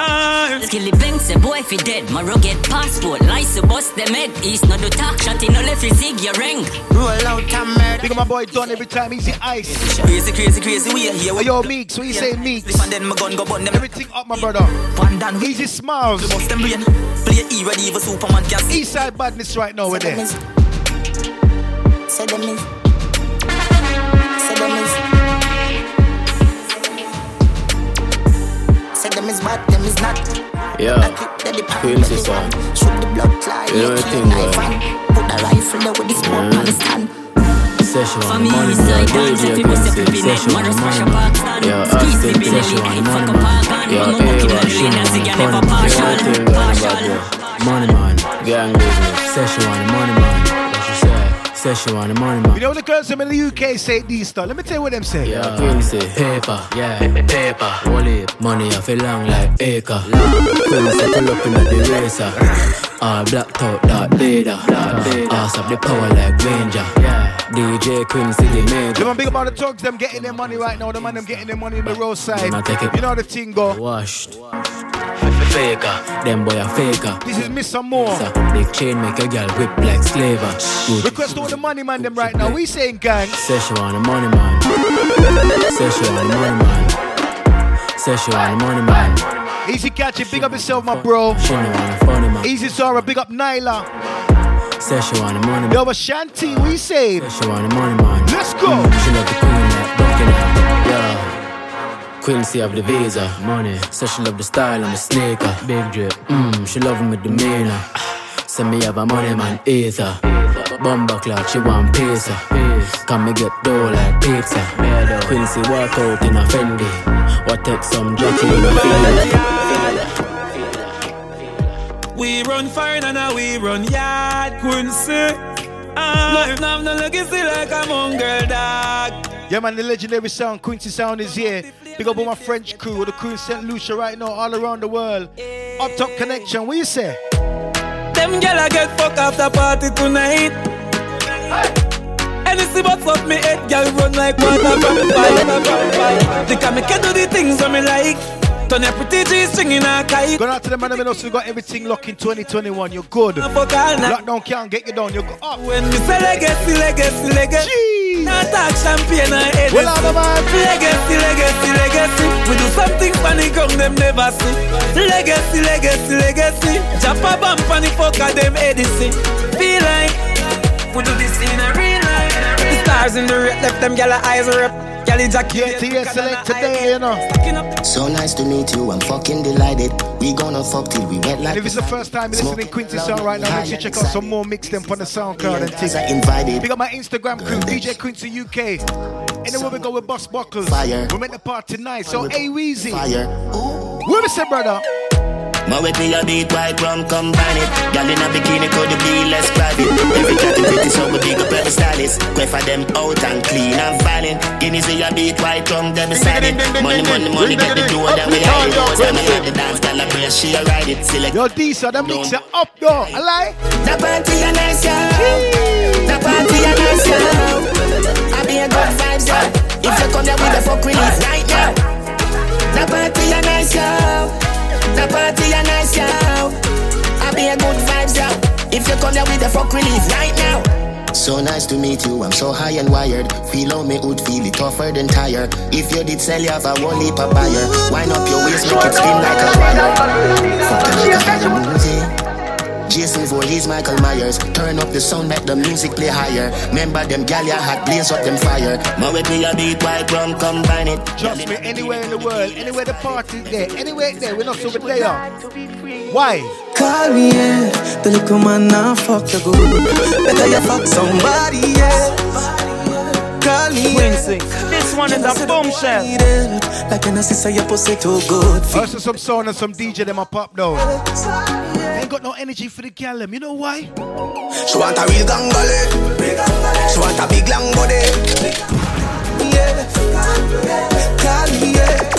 Speaker 33: Skillibeng, say boy, if he dead, Maro get passport. Lice, so bust them head. East, no do talk, shot in, no left, you zig your ring.
Speaker 17: Roll out and murder.
Speaker 24: Big up my boy Don every time. Easy ice.
Speaker 35: Crazy, crazy, crazy, we are here.
Speaker 24: Hey, yo, Meeks. What you say, Meeks?
Speaker 35: If and then my gun go burn them.
Speaker 24: Everything up, my brother.
Speaker 35: One down,
Speaker 24: Easy smiles.
Speaker 35: we bust them brain. Play E ready for Superman can see.
Speaker 24: East Side badness right now. We're
Speaker 17: Say them
Speaker 24: there.
Speaker 17: is. Say them is. Say them is. Say them is bad, them is not.
Speaker 36: Yeah, Quincy son.
Speaker 17: Shoot the blood fly,
Speaker 36: You know
Speaker 17: yeah,
Speaker 36: the
Speaker 17: key
Speaker 36: thing,
Speaker 17: knife
Speaker 36: boy.
Speaker 17: and put the rifle there with the scope on the mm-hmm. stand.
Speaker 36: Session
Speaker 33: For
Speaker 36: on
Speaker 33: me,
Speaker 36: the money,
Speaker 33: east side
Speaker 36: man.
Speaker 33: dance, if
Speaker 36: Radio
Speaker 33: you bust your
Speaker 36: Quincy.
Speaker 33: flipping head,
Speaker 36: Session on
Speaker 33: Maro
Speaker 36: the
Speaker 33: splash a
Speaker 36: money,
Speaker 33: park
Speaker 36: man.
Speaker 33: stand.
Speaker 36: Yeah,
Speaker 33: Squeeze the
Speaker 36: Austin
Speaker 33: Benelli,
Speaker 36: session on
Speaker 33: hey,
Speaker 36: the money,
Speaker 33: fuck up our gun.
Speaker 36: man. Yeah,
Speaker 33: When my buck him, na
Speaker 36: A-Rock,
Speaker 33: the lane, that's
Speaker 36: Shimon,
Speaker 33: again
Speaker 36: Funny.
Speaker 33: never partial.
Speaker 36: Everything going
Speaker 33: Partial.
Speaker 36: bad, Money, man. Gang business. Session on the money, man. Say? Session on the money, man.
Speaker 24: You know the girls them in the UK say these stuff. Let me tell you what them say.
Speaker 36: Yeah, Quincy, paper, yeah, paper. Wally, money I feel long like acre. Quincy pull up in the racer. All blacked out, dark data. Ass up the power like Ranger. DJ Queen Quincy the
Speaker 24: Them
Speaker 36: major.
Speaker 24: man big about the thugs, them getting their money right now. The man them getting their money in the roadside.
Speaker 36: Them a take it.
Speaker 24: You know the thing go.
Speaker 36: Washed. Faker, them boy a faker.
Speaker 24: This is Miss Some More.
Speaker 36: Big chain make a girl whip like slaver. Good.
Speaker 24: Request all the money man them right now. We saying gang.
Speaker 36: Session on the money man. Session on the money man. Session on the money man.
Speaker 24: Easy catch it, big up yourself, my bro.
Speaker 36: She I'm funny man.
Speaker 24: Easy Zara, big up Nyla.
Speaker 36: Session on the money man.
Speaker 24: Yo, Ashanti, we say.
Speaker 36: Session on the money man.
Speaker 24: Let's go.
Speaker 36: Mm, she love the queen like Buckingham. Yeah. Quincy of the visa, money. So she love the style and the sneaker, big drip. Mmm, she love me demeanor. Send me have a money man ether. Bumba clock, she want pizza. Come me get dough like pizza. Quincy walk out in a Fendi. What take some jockey in a field.
Speaker 25: We run fire and now we run yard. Quincy. Ah, now no legacy like a mongrel dog.
Speaker 24: Yeah, man, the legendary sound, Quincy Sound is here. Big up all my French crew, all the crew in St. Lucia right now, all around the world. Up top connection, what you say?
Speaker 25: Them gyal a get fuck after party tonight. Anything but fuck me head, gyal run like water from the pipe. Think I me can do the things that me like. Turn your pretty G string in a kite.
Speaker 24: Going out to the man knows we got everything locked in 2021. You're good. Lockdown can't get you down. You go up.
Speaker 25: When me say legacy, legacy, legacy.
Speaker 24: Jeez.
Speaker 25: Not talk champagne and Hennessy.
Speaker 24: Well, all the man.
Speaker 25: Legacy, legacy, legacy. We do something funny, come them never see. Legacy, legacy, legacy. Jump a bump and the fucker them Edison. Feel like we do this in a real
Speaker 26: Cars in the rip, left them gal eyes rip. Gal jacket.
Speaker 24: Yeah, select today, you know.
Speaker 12: So nice to meet you, I'm fucking delighted. We gonna fuck till we wet like
Speaker 24: And if it's the first time you're listening to Quincy sound right now, make sure you check out some more mix them on the SoundCloud and things.
Speaker 12: invited.
Speaker 24: Big up my Instagram crew, DJ Quincy UK. Anywhere we go with Boss Buckles.
Speaker 12: Fire.
Speaker 24: We make the party tonight. So A Weezy.
Speaker 12: Fire.
Speaker 24: What we say, brother?
Speaker 12: My way me a beat white rum combine it. Girl in a bikini could be less private. Every category so we big up every stylist. Quay for them out and clean and violent. Guineas we a beat white rum them beside it. Money, money, money, get the dough that we hide it. Most time I like the dance, girl I pray she a ride it. Select.
Speaker 24: Yo, D, so the mix it up though. I like.
Speaker 12: The party a nice yo. The party a nice yo. I be a good vibes yo. If you come here with the fuck release right now. The party a nice yo. The party a nice yo. I be a good vibes yo. If you come here with the fuck release right now. So nice to meet you, I'm so high and wired. Feel how me would feel it tougher than tire. If you did sell, you have a whole heap of buyer. Wind up your waist, make it spin like a wire. Fucking like a. Jason Voorhees, Michael Myers. Turn up the sound, make the music play higher. Remember them gal ya had blaze up them fire. My way me a beat white rum combine it.
Speaker 24: Trust me, anywhere in the world, anywhere the party's there, anywhere there, we're not over there. Why?
Speaker 9: Call me, yeah. The little man now fuck the good. Better you fuck somebody, yeah. Call me,
Speaker 26: Quincy. This one is a bombshell.
Speaker 9: Like an assist, your pussy too good.
Speaker 24: Also some sound and some DJ them a pop down. Ain't got no energy for the gal them. You know why?
Speaker 9: She want a real gangale. She want a big long body. Yeah. Call me, yeah.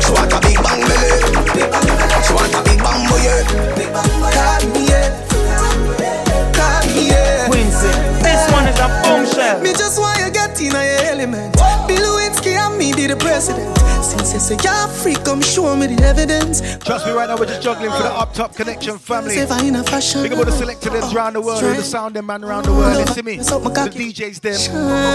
Speaker 9: She want a big bang belly. She want a big bang boy, yeah. Call me, yeah. Call me, yeah.
Speaker 26: Quincy. This one is a bombshell.
Speaker 9: Me just want you get in your element. Bill Lewinsky and me be the president. Since you say you're free, come show me the evidence.
Speaker 24: Trust me, right now we're just juggling for the Up Top Connection family.
Speaker 9: If I in a fashion.
Speaker 24: Big up all the selectors around the world, the sound them man around the world. Listen me, the DJs them.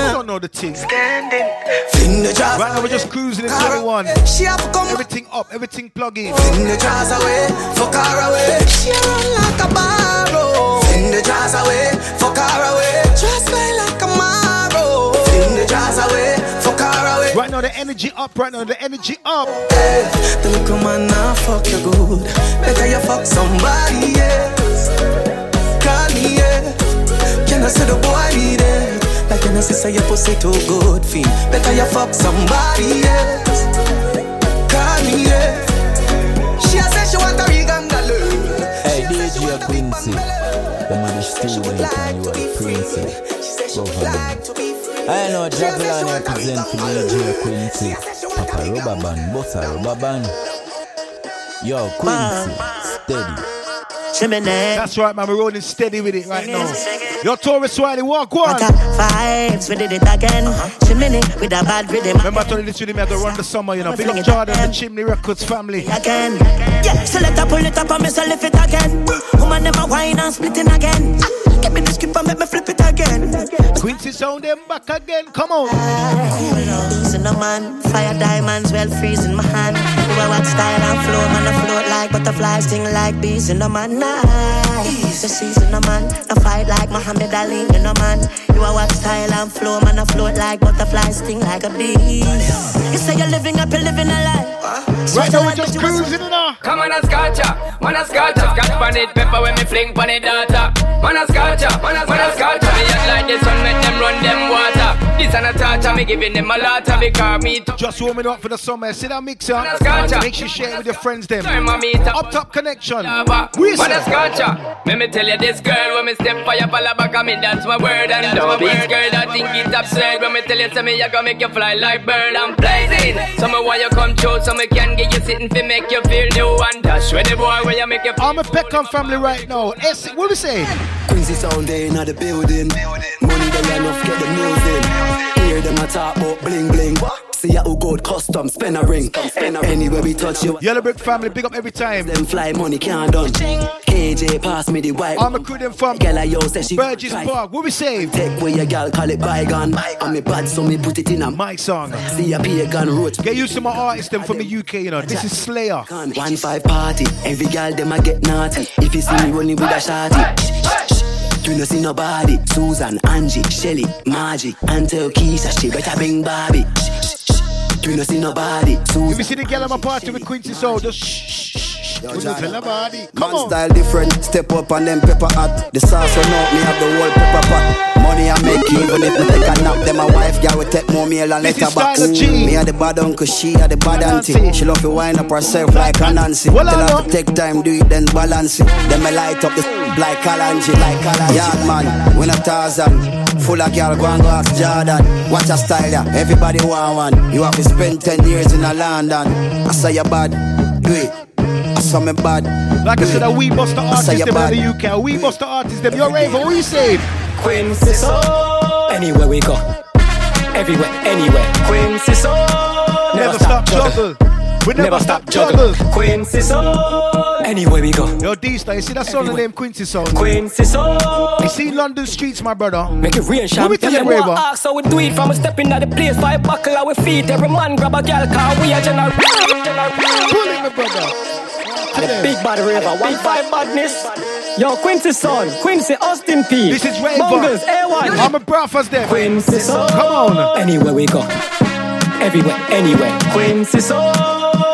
Speaker 24: We don't know the thing.
Speaker 9: Fling the jazz
Speaker 24: Right now we're just cruising in 21.
Speaker 9: She have to come
Speaker 24: Everything up, everything plug in.
Speaker 9: Fling the jazz away, fuck her away. She run like a barrow. Fling the jazz away, fuck her away. Just play like a marrow.
Speaker 24: Right now the energy up, right now the energy up.
Speaker 9: Hey, the little man now fuck you good. Better you fuck somebody else. Call me, yeah. Can I say the boy need it? Like can I say your pussy too good, feel? Better you fuck somebody else. Call me, yeah. She a say she want a real.
Speaker 37: Hey, DJ Quincy, the man is student and you are Quincy. Go for them. I know Javelin represent for DJ Quincy. Papa rubber band, bossa rubber band. Yo, Quincy, steady.
Speaker 24: That's right, man. We're rolling steady with it right now. Yo, Tarrus Riley, walk one.
Speaker 38: Vibes, we did it again. Chimney with a bad rhythm.
Speaker 24: Remember, I told you this rhythm, I go run the summer, you know. Big up Jordan, the Chimney Records family.
Speaker 38: Again. Yeah, so let her pull it up and me so lift it again. Woman never whine and splitting again. Give me the script and make me flip it again.
Speaker 24: Quincy sound them back again. Come on.
Speaker 38: Losing a man, fire diamonds, well freezing my hand. You a what style and flow, man, I float like butterflies, sting like bees in the man. Nice, the season, a man, I fight like Muhammad Ali in a man. You a what style and flow, man, I float like butterflies, sting like a bee. You say you're living up, you're living a life.
Speaker 24: Right now, we're just cruising it on.
Speaker 39: Come on, a scotcha, man a scotcha, scotch pan it, pepper when me fling pan it data. Man a scotcha, man a scotcha, me hot like the sun, make them run them water. This and a torture, me giving them a lot of because me too.
Speaker 24: Just warming up for the summer. See that mixer?
Speaker 39: Scotcha.
Speaker 24: Make sure you share it with your friends them.
Speaker 39: Turn my meter.
Speaker 24: Up top connection.
Speaker 39: We Man a scotcha. Let me tell you this girl when me step for your pala back I mean that's my word and don't be scared. I think it's absurd when me tell you say me I gonna make you fly like bird. I'm blazing. So me why you come true so me can get you sitting fi make you feel new and dash with the boy where you make you.
Speaker 24: I'm a Peckham family right now. S, what we saying?
Speaker 40: Quincy sound day in the building. Money they enough get the meals in. Hear them a talk about bling bling. See how good custom spend a ring. Anywhere we touch you.
Speaker 24: Yellow Brick family, big up every time.
Speaker 40: Them fly money can't done. KJ pass me the white.
Speaker 24: I'm a crew them from
Speaker 40: Girl I yo say she
Speaker 24: Burgess Park. What we say?
Speaker 40: Take where your girl call it bygone. I'm a bad so me put it in a
Speaker 24: my song.
Speaker 40: See a pagan roach.
Speaker 24: Get used to my artist them from the UK, you know. This is Slayer.
Speaker 40: One five party. Every girl them a get naughty. If you see me running with a shotty.
Speaker 41: We no see nobody. Susan, Angie, Shelly, Margie, Until Keisha, she better bring Barbie. Shh, shh, shh. We no see nobody. Susan.
Speaker 24: Let me see the girl on my party with Quincy Soul. Just shh, shh, shh. We don't tell nobody. Come
Speaker 41: Man
Speaker 24: on.
Speaker 41: style different, step up and them pepper hot. The sauce on out, me have the whole pepper pot. Money I make even if me take a nap. Then my wife girl will take more meal and let her back.
Speaker 24: style of G.
Speaker 41: Me a the bad uncle, she a the bad auntie. She love to wind up herself like a Nancy. Tell her to take time, do it then balance it. Then me light up the like Kalanji, like Kalanji. Yeah man, when a Tarzan. Full of girl, go and go ask Jordan. Watch a style, yeah. Everybody want one. You have to spend 10 years in a London. I say you bad, do it. I saw me bad.
Speaker 24: Like I said, a we bust the
Speaker 41: I
Speaker 24: artist
Speaker 41: say
Speaker 24: them
Speaker 41: you
Speaker 24: out of the UK. A we bust the artist them. You're Raven. What you saying?
Speaker 39: Quincy so Anywhere we go Everywhere, anywhere Quincy so
Speaker 24: Never stop juggle. We never, stop juggle.
Speaker 39: Quincy so Anywhere we go
Speaker 24: Yo, Dysta, you see that song named Quincy Soul?
Speaker 39: Quincy so
Speaker 24: You see London streets, my brother.
Speaker 39: Make it rain,
Speaker 24: Let
Speaker 39: champ.
Speaker 24: me tell
Speaker 39: Tell
Speaker 24: you,
Speaker 39: them what
Speaker 24: Raver.
Speaker 39: ask how we do it from a step in the place. Five buckle our feet. Every man grab a gal car. We are general.
Speaker 24: Pull it, my brother.
Speaker 39: The big bad raver. One five badness. Yo, Quincy son. Quincy Austin P.
Speaker 24: This is Raver.
Speaker 39: Bongles, A1.
Speaker 24: I'm a breakfast there.
Speaker 39: Quincy son.
Speaker 24: Come on.
Speaker 39: Anywhere we go. Everywhere, anywhere. Quincy son.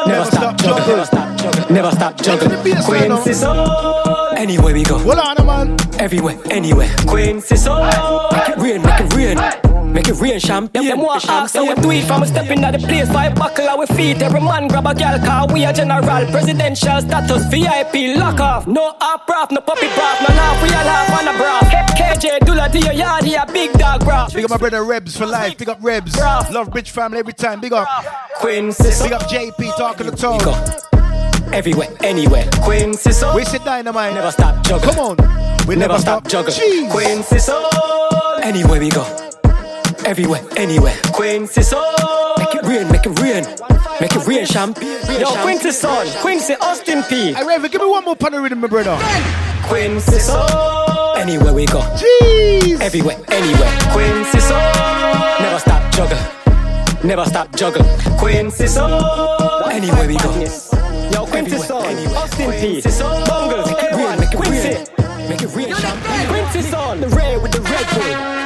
Speaker 39: Never, stop juggle. Never stop juggle. Never stop juggle.
Speaker 24: the bass line,
Speaker 39: Quincy son. Anywhere we go.
Speaker 24: Hold on, man.
Speaker 39: Everywhere, anywhere. Quincy son. Make it rain, make it rain. Make it rain, champagne. Them want ask how we do it from a step in the place. Five buckle our feet. Every man grab a gal car. We are general. Presidential status. VIP. Lock off. No half prof. No puppy prof. No laugh. We all laugh on the bra. KJ Dula to your yard. Yeah, big dog bra.
Speaker 24: Big up my brother Rebs for life. Big up Rebs. Love Bitch family every time. Big up.
Speaker 39: Quincy son.
Speaker 24: Big up JP talking the tone.
Speaker 39: Everywhere, anywhere. Quincy son.
Speaker 24: We sit dynamite.
Speaker 39: Never stop juggle.
Speaker 24: Come on.
Speaker 39: We never, stop juggle.
Speaker 24: Jeez.
Speaker 39: Quincy son. Anywhere we go. Everywhere, anywhere. Quincy son. Make it rain, make it rain. Make it rain, champagne. Yo, Quincy son. Quincy Austin P.
Speaker 24: Hey, Raven, give me one more pan of rhythm, my brother.
Speaker 39: Quincy son. Anywhere we go.
Speaker 24: Jeez.
Speaker 39: Everywhere, anywhere. Quincy son. Never stop juggle. Never stop juggle. Quincy son. Anywhere we go. Yo, Quincy son. Austin P. Bongles. Make it rain, make it rain. Make it rain, champagne. Quincy son. The red with the red bull.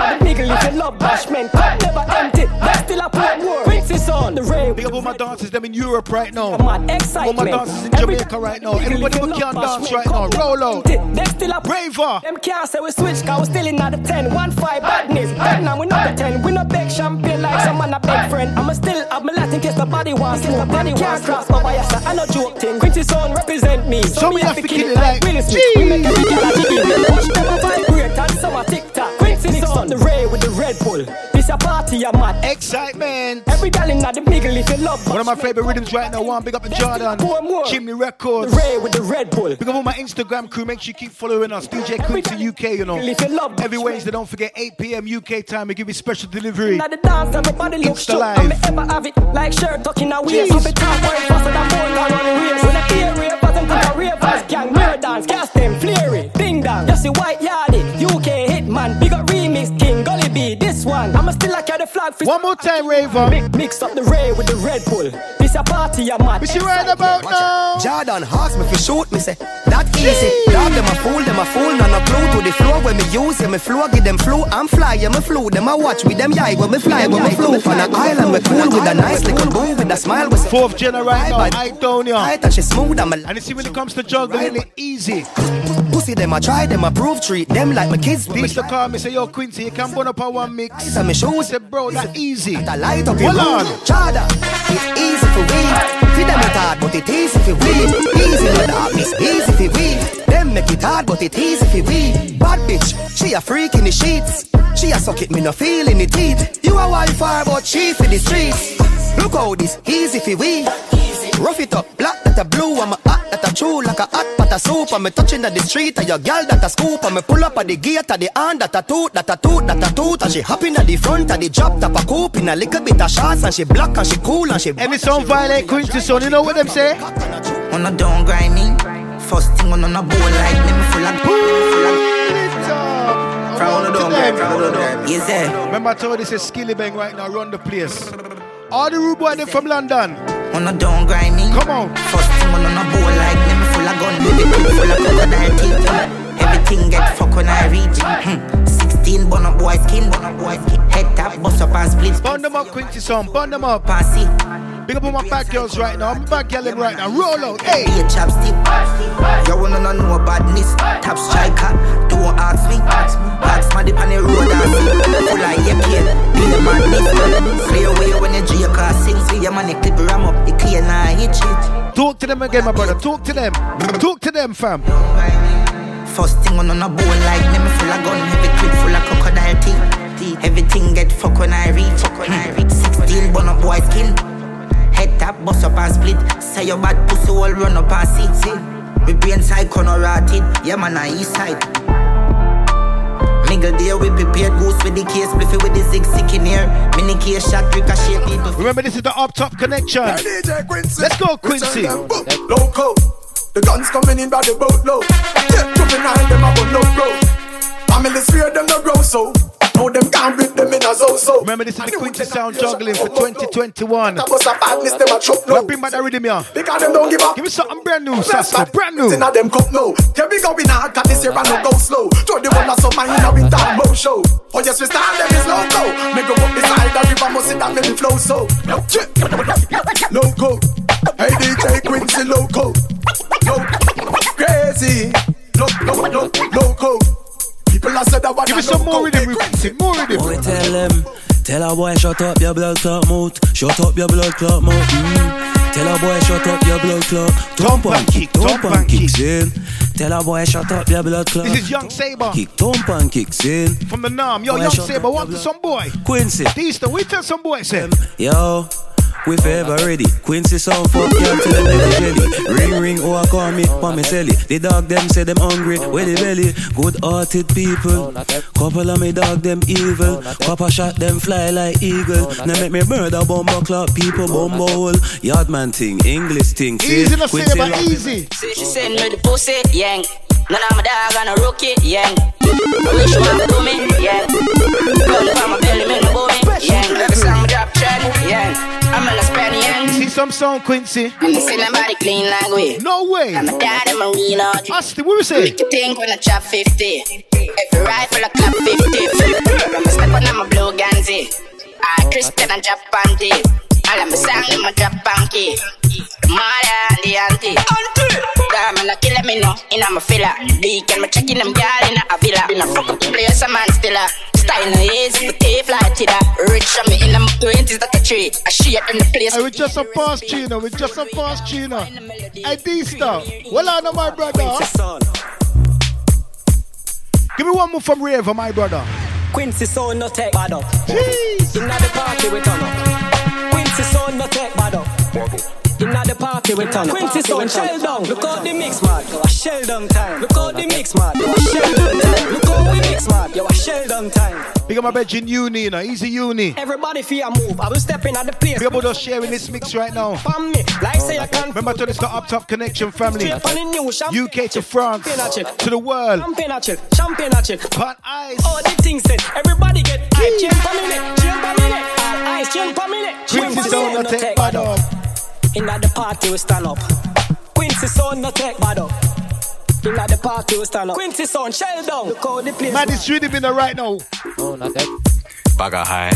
Speaker 39: Every gal in the niggle if you love bashment. Cup never empty. That's still a poor word. Quincy son. The ray
Speaker 24: Big up all my dancers, them in Europe right now.
Speaker 39: my
Speaker 24: All
Speaker 39: excitement.
Speaker 24: my dancers in Jamaica right now.
Speaker 39: niggle
Speaker 24: Anybody
Speaker 39: if you
Speaker 24: who
Speaker 39: love
Speaker 24: can dance right now, roll
Speaker 39: never
Speaker 24: out.
Speaker 39: empty. That's still a
Speaker 24: Braver.
Speaker 39: them can't say we switch, cause we still in the 10. One five badness. Right now we not the 10. We not beg champagne like some man a beg friend. I'ma still have my Latin case body wants to. Nobody can't cross over, yes, sir. I no joke thing. Quincy son represent me. So, me have to kill it like Will Smith. We make every girl a dig Watch them a vibrate and some a tick tock. Quincy on the ray with the Red Bull. This a party, a mad.
Speaker 24: Excitement.
Speaker 39: Every girl in the middle if you love.
Speaker 24: One of my favorite rhythms right now. One big up to Jordan. Chimney Records.
Speaker 39: The Ray with the Red Bull.
Speaker 24: Big up all my Instagram crew. Make sure you keep following us. DJ Quincy UK, you know.
Speaker 39: If you love
Speaker 24: Every Wednesday, don't forget 8 p.m. UK time. We give you special delivery.
Speaker 39: Now the dance, everybody look
Speaker 24: Insta live.
Speaker 39: Me ever have it like shirt tucking a waist.
Speaker 24: Jeez.
Speaker 39: Have it top work faster than ball gun running race. When I hear ravers and put a ravers gang, mirror dance, gas them, flary, ding dong. You see white yardie, UK hitman, big up remix king, gully B, this one. I'ma still like the flag for
Speaker 24: One more time, Raver.
Speaker 39: Mix, mix up the ray with the Red Bull. This a party, I'm mad.
Speaker 24: What you right about now?
Speaker 41: Jordan ask me for shoot me say that easy. Dog them a fool, them a fool, none a clue to the floor when me use yeah, me flow, give them flow. I'm fly, yeah, me flew. Them a watch with them yai when me fly, when me flew. On an island, we cool with a nice little boo with a smile. With
Speaker 24: Fourth gen right now, I don't know.
Speaker 41: I touch it smooth, I'm a
Speaker 24: And you see when it comes to juggling, it easy.
Speaker 41: Pussy. Them a try, them a prove, treat them like my kids.
Speaker 24: These to call me say, yo, Quincy, you can burn up a one mix.
Speaker 41: Eyes on me shoes.
Speaker 24: Say, bro, that easy.
Speaker 41: I light up your
Speaker 24: Hold
Speaker 41: room.
Speaker 24: on.
Speaker 41: Chada, it's easy for we. Feed them it hard, but it easy for we. Easy no darkness, easy for we. Them make it hard, but it easy for we. Bad bitch, she a freak in the sheets. She a suck it, me no feel in the teeth. You a wildfire, but she for the streets. Look how this easy for we. Rough it up, black that a blue, I'm a hot that a true like a hot pot of soup. I'm a touching at the street, and your girl that a scoop. I'm a pull up at the gate, at the hand that a toot, that a toot, that a toot. And she hopping at the front, at the drop top a coupe in a little bit of shots, and she black and she cool and she.
Speaker 24: Any song violate Quincy, son, you know what them say?
Speaker 32: On a don't grind me. First thing on a bowl like me, me full of.
Speaker 24: Proud
Speaker 32: of them, proud of them. Yes, sir.
Speaker 24: Remember I told you this is Skillibeng right now, run the place. All the rude boy them from London.
Speaker 32: On a don't grind me.
Speaker 24: Come on.
Speaker 32: First thing on a bowl like me, full of
Speaker 17: gun, full of crocodile teeth. Everything get fuck when I reach. Hmm. 16 bun up boy skin, bun up boy skin. Head tap, bust up and split.
Speaker 24: Bun them up, Quincy son, bun them up.
Speaker 17: Passy.
Speaker 24: Big up on my back girls right now. I'm back yelling right now. Roll out, hey.
Speaker 17: Be a chapstick. You wanna know no badness? Tap striker. Don't ask me. Ask my dip on the road and see. Full of your kid. Be a madness. Clear way when you G car sing. See your money clip ram up. The clear now hit shit.
Speaker 24: Talk to them again, my brother. Talk to them. Talk to them, fam.
Speaker 17: First thing on on a bowl like me, me full of gun, heavy clip full of crocodile teeth. Everything get fuck when I reach. Fuck when I reach. 16 bun up boy skin. Head tap, bust up and split. Say your bad pussy all run up and see. See. Me brain side corner rotted. Yeah man, I east side. Nigga there we prepared goose with the case, spliffy with the zig sick in here. Mini case shot, ricochet people.
Speaker 24: Remember, this is the up top connection. Let's go, Quincy.
Speaker 42: Loco. The guns coming in by the boatload. Yeah, juvenile them a no grow. Family sphere them no grow so. Now them can't rip them in a zo so.
Speaker 24: Remember, this is the Quincy Sound juggling for 2021.
Speaker 42: That was a badness them a chop
Speaker 24: Well, bring back that rhythm here.
Speaker 42: Because them don't give up.
Speaker 24: Give me something brand new, Sasso. Brand new.
Speaker 42: Inna them cup no. Here we go in hard cut this year and no go slow. Throw the one that's summer in a winter mo show. Oh yes, we start them is loco. Make go up beside the river, must down let me flow so. Loco. Hey DJ Quincy Loco. Loco. Crazy. Loco, loco, loco. People are said that one
Speaker 24: Give me some more rhythm, Quincy. More rhythm.
Speaker 9: Boy, tell them, tell a boy shut up your blood clot mouth, shut up your blood clot mouth. Mm. Tell a boy shut up your blood clot. Thump and kick, thump and kicks in. Tell a boy shut up your blood clot.
Speaker 24: This is Young Saber
Speaker 9: Kick, thump and kicks in.
Speaker 24: from the Nam. Yo,
Speaker 9: Boy,
Speaker 24: Young
Speaker 9: shut
Speaker 24: Saber,
Speaker 9: up,
Speaker 24: want
Speaker 9: your
Speaker 24: some boy.
Speaker 9: Quincy.
Speaker 24: These the we tell some boy say.
Speaker 9: Yo, we forever ready. Quincy sound fuck you till them never jelly. Ring ring, oh I call me, want me sell it. The dog them say them hungry, where the belly. Good hearted people. Couple of me dog them evil. Papa shot them fly like eagle. Now make me murder bomber clock people bumbo hole. Yardman thing, English thing. say,
Speaker 24: Easy to say, but
Speaker 9: love
Speaker 24: easy.
Speaker 19: She send me the pussy, yang. None of my dog and a rookie. I wish you to do me, from my belly, make me boom me, yang. Every song drop trend, yang. I'm in a.
Speaker 24: See some song, Quincy.
Speaker 19: I'm clean like we.
Speaker 24: No way.
Speaker 19: I'm a dad and my real OG.
Speaker 24: Austin, what we say?
Speaker 19: Make you think when I chop 50. Every rifle I clap 50. I'm a step on I'm a blue ganzi. I Christian and Japan tea. All of my song in my drop banky. The mother and the auntie. Damn, man, I kill me no in a my filler. Beak and me checking them girl in a villa. Been a fuck up the place, a man still a. Style no easy, but they fly to that. Rich on me in my twenties, that a tree. I shit in the place.
Speaker 24: Hey, we just a fast tuna, we just a fast tuna. Hey, Dysta, well on my brother. Give me one more from Raver, my brother.
Speaker 39: Quincy son no take bad up. Inna the party we turn up. Quincy son no take bad up. Inna the party we turn. Quincy son shell down. Look out the mix man. Yo a shell down time. Look out the mix man. Yo a shell down time. Look out we mix man. Yo a shell down time.
Speaker 24: Big up my bedge in uni, you know, easy uni.
Speaker 39: Everybody fear move. I will step in at the place.
Speaker 24: Big up all those sharing this mix right now.
Speaker 39: Me. Like say I can.
Speaker 24: Remember to this the Up Top Connection family.
Speaker 39: Straight on the new champagne.
Speaker 24: UK to France
Speaker 39: a
Speaker 24: to the world.
Speaker 39: Champagne a chill. Champagne a chill.
Speaker 24: Pan ice.
Speaker 39: Oh, the thing said. Everybody get hype. Chain per minute. Chain per minute. All ice. Chain per minute.
Speaker 24: Quincy sound no take bad up.
Speaker 39: Inna the party we stand up. Quincy sound no take bad up. Inna the party we stand up. Quincy sound shell down. Look how the place.
Speaker 24: Man, it's really been a right now.
Speaker 39: Oh, not that.
Speaker 43: Bagger high.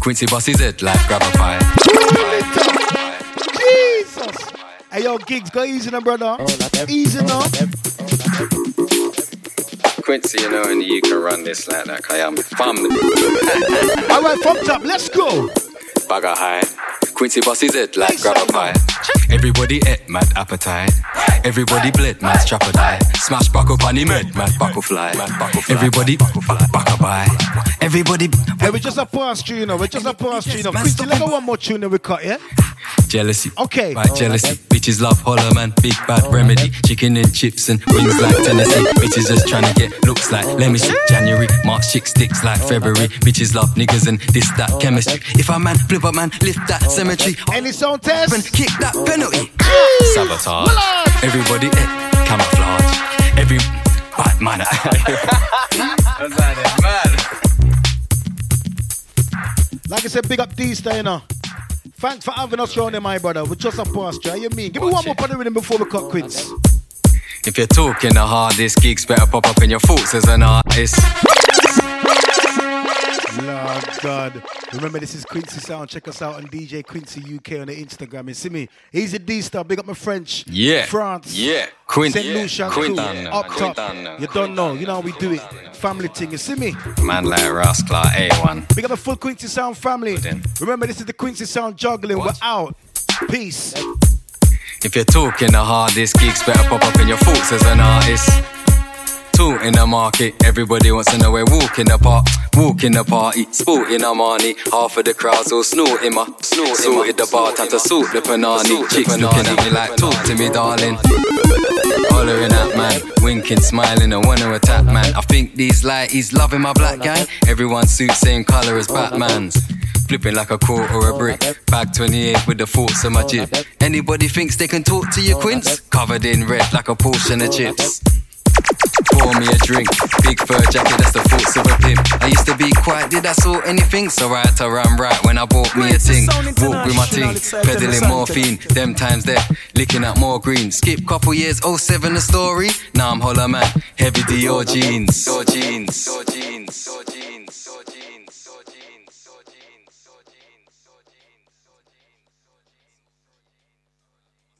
Speaker 43: Quincy boss is it like grab a pie.
Speaker 24: Jesus. Hey, yo, gigs, go easy now, brother. Oh, Easy now.
Speaker 43: Quincy, you know, and you can run this like that. I am family.
Speaker 24: All right, from top, let's go.
Speaker 43: Bagger high. Quincy boss is it like grab a pie. Everybody ate mad appetite. Everybody bled mad strap a die. Smash back up on the med mad buckle fly. Everybody back a buy. Everybody
Speaker 24: Hey, we just a pass tune, we just a pass tune. Quincy, let go one more tune that we cut, yeah?
Speaker 43: Jealousy.
Speaker 24: Okay.
Speaker 43: Right, jealousy. Bitches love holler man, big bad remedy. Chicken and chips and wings like Tennessee. Bitches just trying to get looks like let me see. January, March, chick sticks like February. Bitches love niggas and this that chemistry. If a man flip a man, lift that cemetery.
Speaker 24: Any sound test?
Speaker 43: And kick that penalty. Sabotage. Everybody eh, camouflage. Every bad man. (laughs)
Speaker 24: Like I said, big up Dysta, you know. Thanks for having us round here, my brother. We're just a pasture. You mean? Give me one more on the rhythm before we cut quits.
Speaker 43: If you're talking the hardest, gigs better pop up in your thoughts as an artist.
Speaker 24: Lord God. Remember, this is Quincy Sound. Check us out on DJ Quincy UK on the Instagram. You see me? Easy Dysta. Big up my French.
Speaker 43: Yeah.
Speaker 24: France.
Speaker 43: Yeah. Quint-
Speaker 24: St.
Speaker 43: yeah. Quintan.
Speaker 24: Crew, Up top.
Speaker 43: Quintan.
Speaker 24: You don't know. You know how we do it. Family thing. You see me?
Speaker 43: Man like Rascal, A1.
Speaker 24: Big up the full Quincy Sound family. Remember, this is the Quincy Sound juggling. We're out. Peace.
Speaker 43: If you're talking the hardest, gigs better pop up in your thoughts as an artist. Two in the market, everybody wants to know where walk in the park, walk in the party, sport in Armani. Half of the crowds all snorting my, snorting Sorted the bar, time to sort the panani. Chicks looking at me like, talk to me, darling. Hollering at man, winking, smiling, and wanna attack man. I think these lighties loving my black gang. Everyone suit same color as Batman's. Flipping like a quarter or a brick. Bag 28 with the thoughts of my jib. Anybody thinks they can talk to you, Quince? Covered in red like a portion of chips. Pour me a drink, big fur jacket, that's the thoughts of a pimp. I used to be quiet, did I saw anything? So right to run right when I bought me a ting. Walk with my ting, peddling morphine, them times there, licking up more green. Skip couple years, 07 the story. Now I'm holler man, heavy Dior jeans. Dior jeans. Dior jeans.